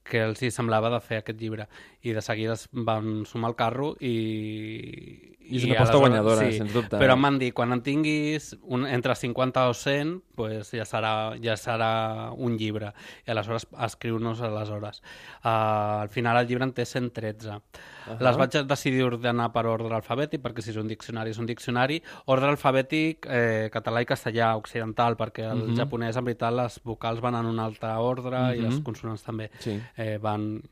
que els hi semblava de fer aquest llibre. I de seguida es van sumar al carro i... I és una aposta guanyadora, sens dubte, Però eh? em van dir, quan en tinguis un, entre 50 o 100, pues ja, serà, ja serà un llibre. I aleshores escriu-nos aleshores. Uh, al final el llibre en té 113. Uh -huh. Les vaig decidir ordenar per ordre alfabètic, perquè si és un diccionari és un diccionari. Ordre alfabètic, eh, català i castellà, occidental, perquè el Mhm. japonès, en veritat, les vocals van en un altre ordre i les consonants també Sí. Eh, van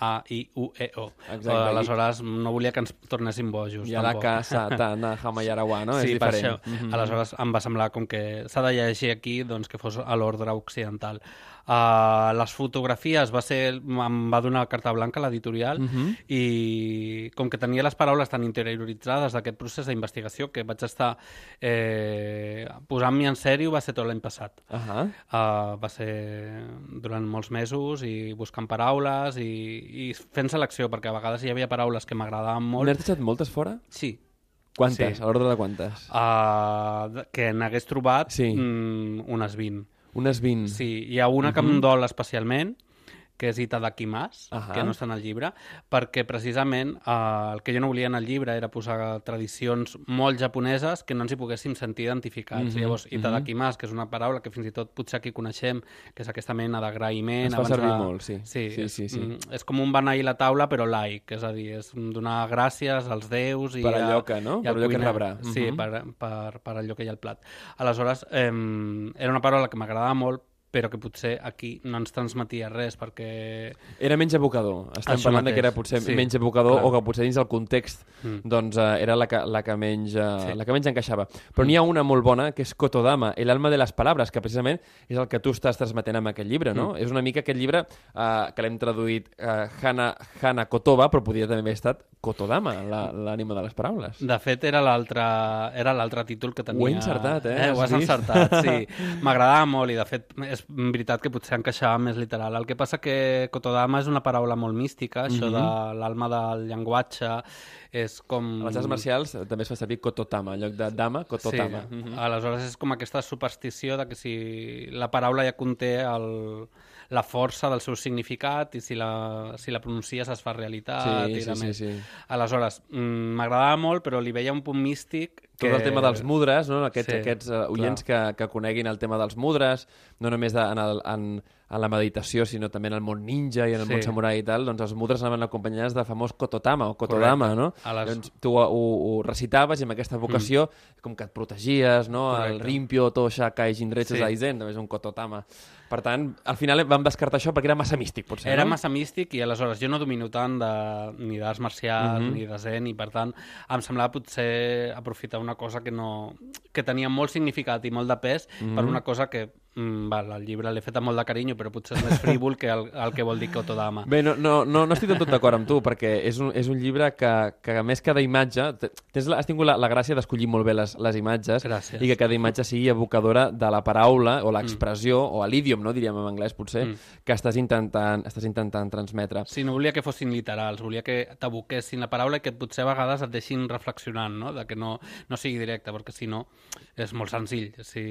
A, I, U, E, O. Exacte. Aleshores, no volia que ens tornéssim bojos. Yara, tampoc. ka, sa, ta, na, hama, yarawa, no? Sí, és per diferent. això. Mm -hmm. Aleshores em va semblar com que s'ha de llegir aquí doncs, que fos a l'ordre occidental. Uh, les fotografies va ser, em va donar carta blanca l'editorial Mhm. i com que tenia les paraules tan interioritzades d'aquest procés d'investigació que vaig estar eh, posant-m'hi en sèrio va ser tot l'any passat. Ahà. Uh, va ser durant molts mesos i buscant paraules i, i fent selecció, perquè a vegades hi havia paraules que m'agradaven molt. N'has deixat moltes fora? Sí, Quantes? Sí. A l'ordre de quantes? uh, que n'hagués trobat Sí. mm, unes 20. Unes 20. Sí, hi ha una que em dol especialment, que és Itadakimas, Ahà. que no està en el llibre, perquè precisament eh, el que jo no volia en el llibre era posar tradicions molt japoneses que no ens hi poguéssim sentir identificats. Mhm, Llavors, mhm. Itadakimas, que és una paraula que fins i tot potser aquí coneixem, que és aquesta mena d'agraïment... Es fa servir de- molt, sí. Sí, Sí, és, sí, sí. mm, és com un beneir la taula, però laic, és a dir, és donar gràcies als déus i Per allò que, no? Per al allò que cuiner. rebrà. Sí, Mhm. per, per, per allò que hi ha al plat. Aleshores, eh, era una paraula que m'agradava molt però que potser aquí no ens transmetia res perquè... Era menys evocador. Estem Això parlant de que era mateix, potser sí, menys evocador clar. o que potser dins del context Mm. doncs, eh, era la que, la, que menys, eh, Sí. la que menys encaixava. Però n'hi ha una molt bona, que és Kotodama, el alma de les paraules, que precisament és el que tu estàs transmetent amb aquest llibre, no? És una mica aquest llibre eh, que l'hem traduït eh, Hana, Hana Kotoba, però podria també haver estat Kotodama, la- l'ànima de les paraules. De fet, era l'altre títol que tenia... Ho he encertat, eh? eh ho Has vist? encertat, sí. M'agradava molt i, de fet, és veritat que potser encaixava més literal. El que passa que Kotodama és una paraula molt mística, això de l'alma del llenguatge, és com... A les arts marcials també es fa servir Kototama, en lloc de dama, Kototama. Sí. Mhm. Aleshores és com aquesta superstició de que si la paraula ja conté el, la força del seu significat i si la, si la pronuncies es fa realitat Sí, i sí, sí, sí. Aleshores, mm, m'agradava molt, però li veia un punt místic Tot el tema dels mudres, no? aquests, Sí, aquests uh, oients que, que coneguin el tema dels mudres, no només de, en, el, en, en la meditació, sinó també en el món ninja i en el Sí. món samurai i tal, doncs els mudres anaven acompanyats de famós Kototama o Kotodama, Correcte. no? A les- Doncs tu ho, ho, ho recitaves i amb aquesta vocació com que et protegies, no? El Correcte. Rimpio, Tosha, Kai, Jinretsu, Sí. Zaizen, també és un Kototama. Per tant, al final vam descartar això perquè era massa místic, potser, Era no? massa místic i aleshores jo no domino tant de, ni d'arts marcials Mhm. ni de zen i per tant em semblava potser aprofitar una cosa que no que tenia molt significat i molt de pes Mhm. per una cosa que mm, val, el llibre l'he fet amb molt de carinyo però potser és més frívol que el, el que vol dir Kotodama. Bé, no, no, no, no estic del tot d'acord amb tu, perquè és un, és un llibre que, que a més cada imatge... Tens has tingut la, la gràcia d'escollir molt bé les, les imatges Gràcies. i que cada imatge sigui evocadora de la paraula o l'expressió o l'idiom, no diríem en anglès potser, Mm. que estàs intentant, estàs intentant transmetre. Sí, no volia que fossin literals, volia que t'aboquessin la paraula i que potser a vegades et deixin reflexionant, no? de que no, no sigui directe, perquè si no és molt senzill. Si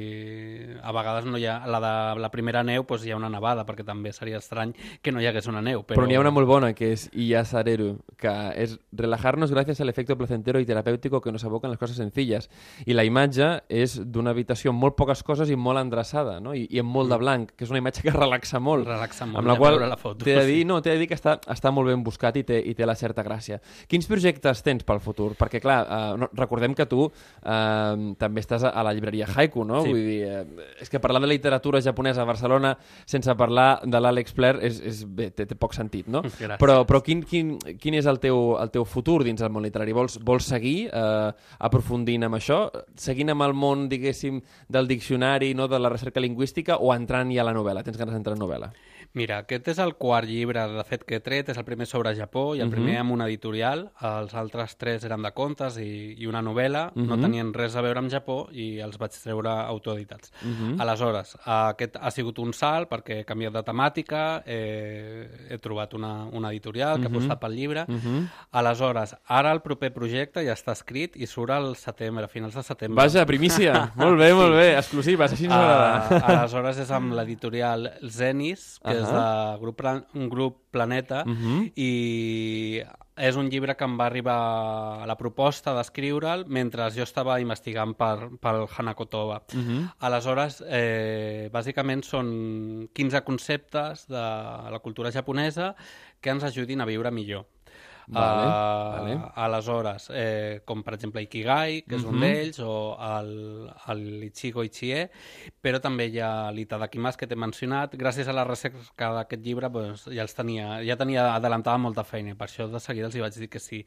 a vegades no hi ha, la de la primera neu doncs hi ha una nevada, perquè també seria estrany que no hi hagués una neu. Però, Però n'hi ha una molt bona, que és Iyasareru, que és relajarnos gracias al efecto placentero y terapéutico que nos abocan las cosas sencillas. I la imatge és d'una habitació amb molt poques coses i molt endreçada, no? I, i amb molt de blanc, que és una imatge que relaxa molt. Mm. Relaxa molt, Amb la qual la foto, t'he de dir, no, t'he de dir que està, està molt ben buscat i té, i té la certa gràcia. Quins projectes tens pel futur? Perquè, clar, eh, no, recordem que tu eh, també estàs a, a la llibreria Haiku, no? Sí. Vull dir, eh, és que parlar de literatura japonesa a Barcelona sense parlar de l'Àlex Pler és, és, bé, té, té poc sentit, no? Gràcies. Però, però quin, quin, quin és el teu, el teu futur dins el món literari? Vols, vols seguir eh, aprofundint amb això? Seguint amb el món, diguéssim, del diccionari, no, de la recerca lingüística o entrant ja a la novel·la? Tens ganes d'entrar en novel·la? Mira, aquest és el quart llibre, de fet, que he tret, és el primer sobre Japó i el primer amb una editorial, els altres tres eren de contes i, i una novel·la, no tenien res a veure amb Japó i els vaig treure autoeditats. Aleshores, aquest ha sigut un salt perquè he canviat de temàtica, eh, he trobat una, una editorial que ha apostat pel llibre, aleshores, ara el proper projecte ja està escrit i surt al setembre, a finals de setembre. Vaja, primícia! molt bé, molt bé, exclusives, així ens agrada. Uh, aleshores és amb l'editorial Zenis, que és de grup, un grup Planeta, i és un llibre que em va arribar a la proposta d'escriure'l mentre jo estava investigant per, pel Hanakotoba. Aleshores, eh, bàsicament són 15 conceptes de la cultura japonesa que ens ajudin a viure millor. Vale, Uh, vale. Aleshores, eh, com per exemple Ikigai, que és un d'ells, o el, el Ichigo Ichie, però també hi ha l'Itadakimas que t'he mencionat. Gràcies a la recerca d'aquest llibre doncs, ja els tenia, ja tenia adelantada molta feina, per això de seguida els hi vaig dir que sí.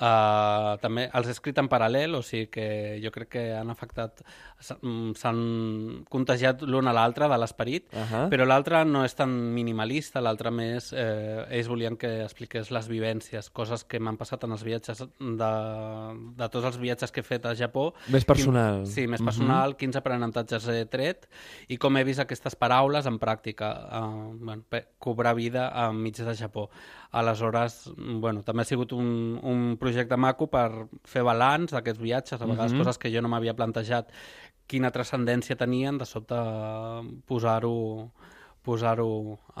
Uh, també els he escrit en paral·lel, o sigui que jo crec que han afectat, mm, s'han contagiat l'un a l'altre de l'esperit, Ahà. però l'altre no és tan minimalista, l'altre més, eh, ells volien que expliqués les vivències, coses que m'han passat en els viatges, de, de tots els viatges que he fet a Japó. Més personal. Quin, sí, més personal, quins aprenentatges he tret i com he vist aquestes paraules en pràctica, eh, bueno, cobrar vida enmig de Japó. Aleshores, bueno, també ha sigut un, un projecte maco per fer balanç d'aquests viatges, a vegades coses que jo no m'havia plantejat quina transcendència tenien, de sobte posar-ho posar-ho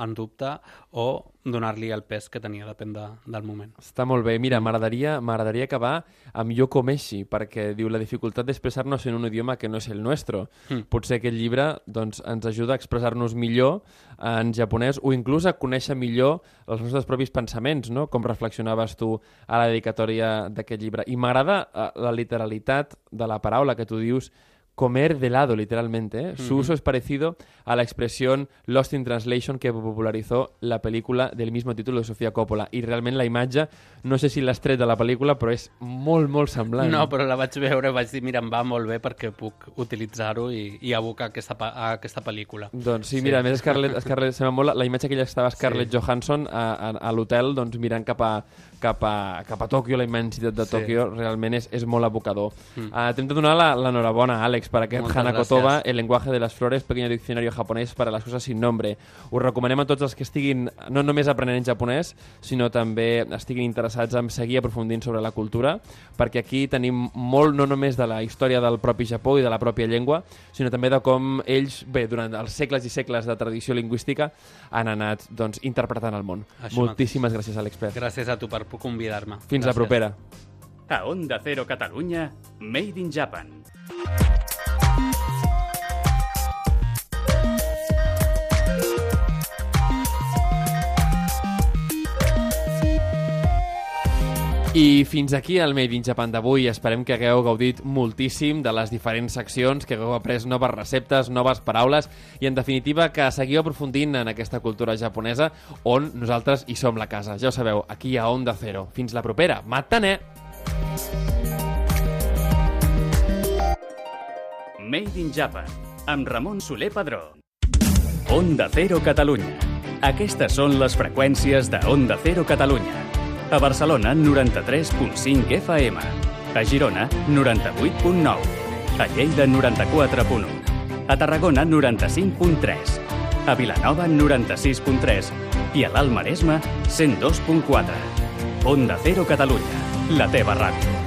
en dubte o donar-li el pes que tenia, depèn de, del moment. Està molt bé. Mira, m'agradaria m'agradaria acabar amb Yoko Meshi, perquè diu la dificultat d'expressar-nos en un idioma que no és el nostre. Mm. Potser aquest llibre doncs, ens ajuda a expressar-nos millor en japonès o inclús a conèixer millor els nostres propis pensaments, no? com reflexionaves tu a la dedicatòria d'aquest llibre. I m'agrada eh, la literalitat de la paraula que tu dius comer de helado, literalmente. ¿eh? Su uso es parecido a la expresión Lost in Translation que popularizó la pel·lícula del mismo título de Sofia Coppola. I realment la imatge, no sé si l'has tret de la pel·lícula, però és molt, molt semblant. No, però la vaig veure i vaig dir, mira, em va molt bé perquè puc utilitzar-ho i, i abocar aquesta, a aquesta pel·lícula. Doncs sí, mira, a més Scarlett, Scarlett sembla molt la, la imatge que ella estava Scarlett Sí. Johansson a, a, a l'hotel doncs, mirant cap a, cap, a, cap a Tòquio, la immensitat de Sí. Tòquio realment és, és molt abocador. Mm. Uh, T'hem de donar l'enhorabona, Àlex, per aquest Moltes Hana gràcies. El lenguaje de las flores, pequeño diccionario japonès para las cosas sin nombre. Us recomanem a tots els que estiguin no només aprenent en japonès, sinó també estiguin interessats en seguir aprofundint sobre la cultura, perquè aquí tenim molt no només de la història del propi Japó i de la pròpia llengua, sinó també de com ells, bé, durant els segles i segles de tradició lingüística, han anat doncs, interpretant el món. Això Moltíssimes gràcies, Àlex Pérez. Gràcies a tu per convidar-me. Fins la Gràcies. propera. A Onda Cero Catalunya, Made in Japan. I fins aquí el Made in Japan d'avui. Esperem que hagueu gaudit moltíssim de les diferents seccions, que hagueu après noves receptes, noves paraules i, en definitiva, que seguiu aprofundint en aquesta cultura japonesa on nosaltres hi som la casa. Ja ho sabeu, aquí a Onda Cero. Fins la propera. Matané! Made in Japan, amb Ramon Soler Padró. Onda Cero Catalunya. Aquestes són les freqüències de Onda Cero Catalunya. A Barcelona, 93.5 FM. A Girona, 98.9. A Lleida, 94.1. A Tarragona, 95.3. A Vilanova, 96.3. I a l'Alt Maresme, 102.4. Onda Cero Catalunya, la teva ràdio.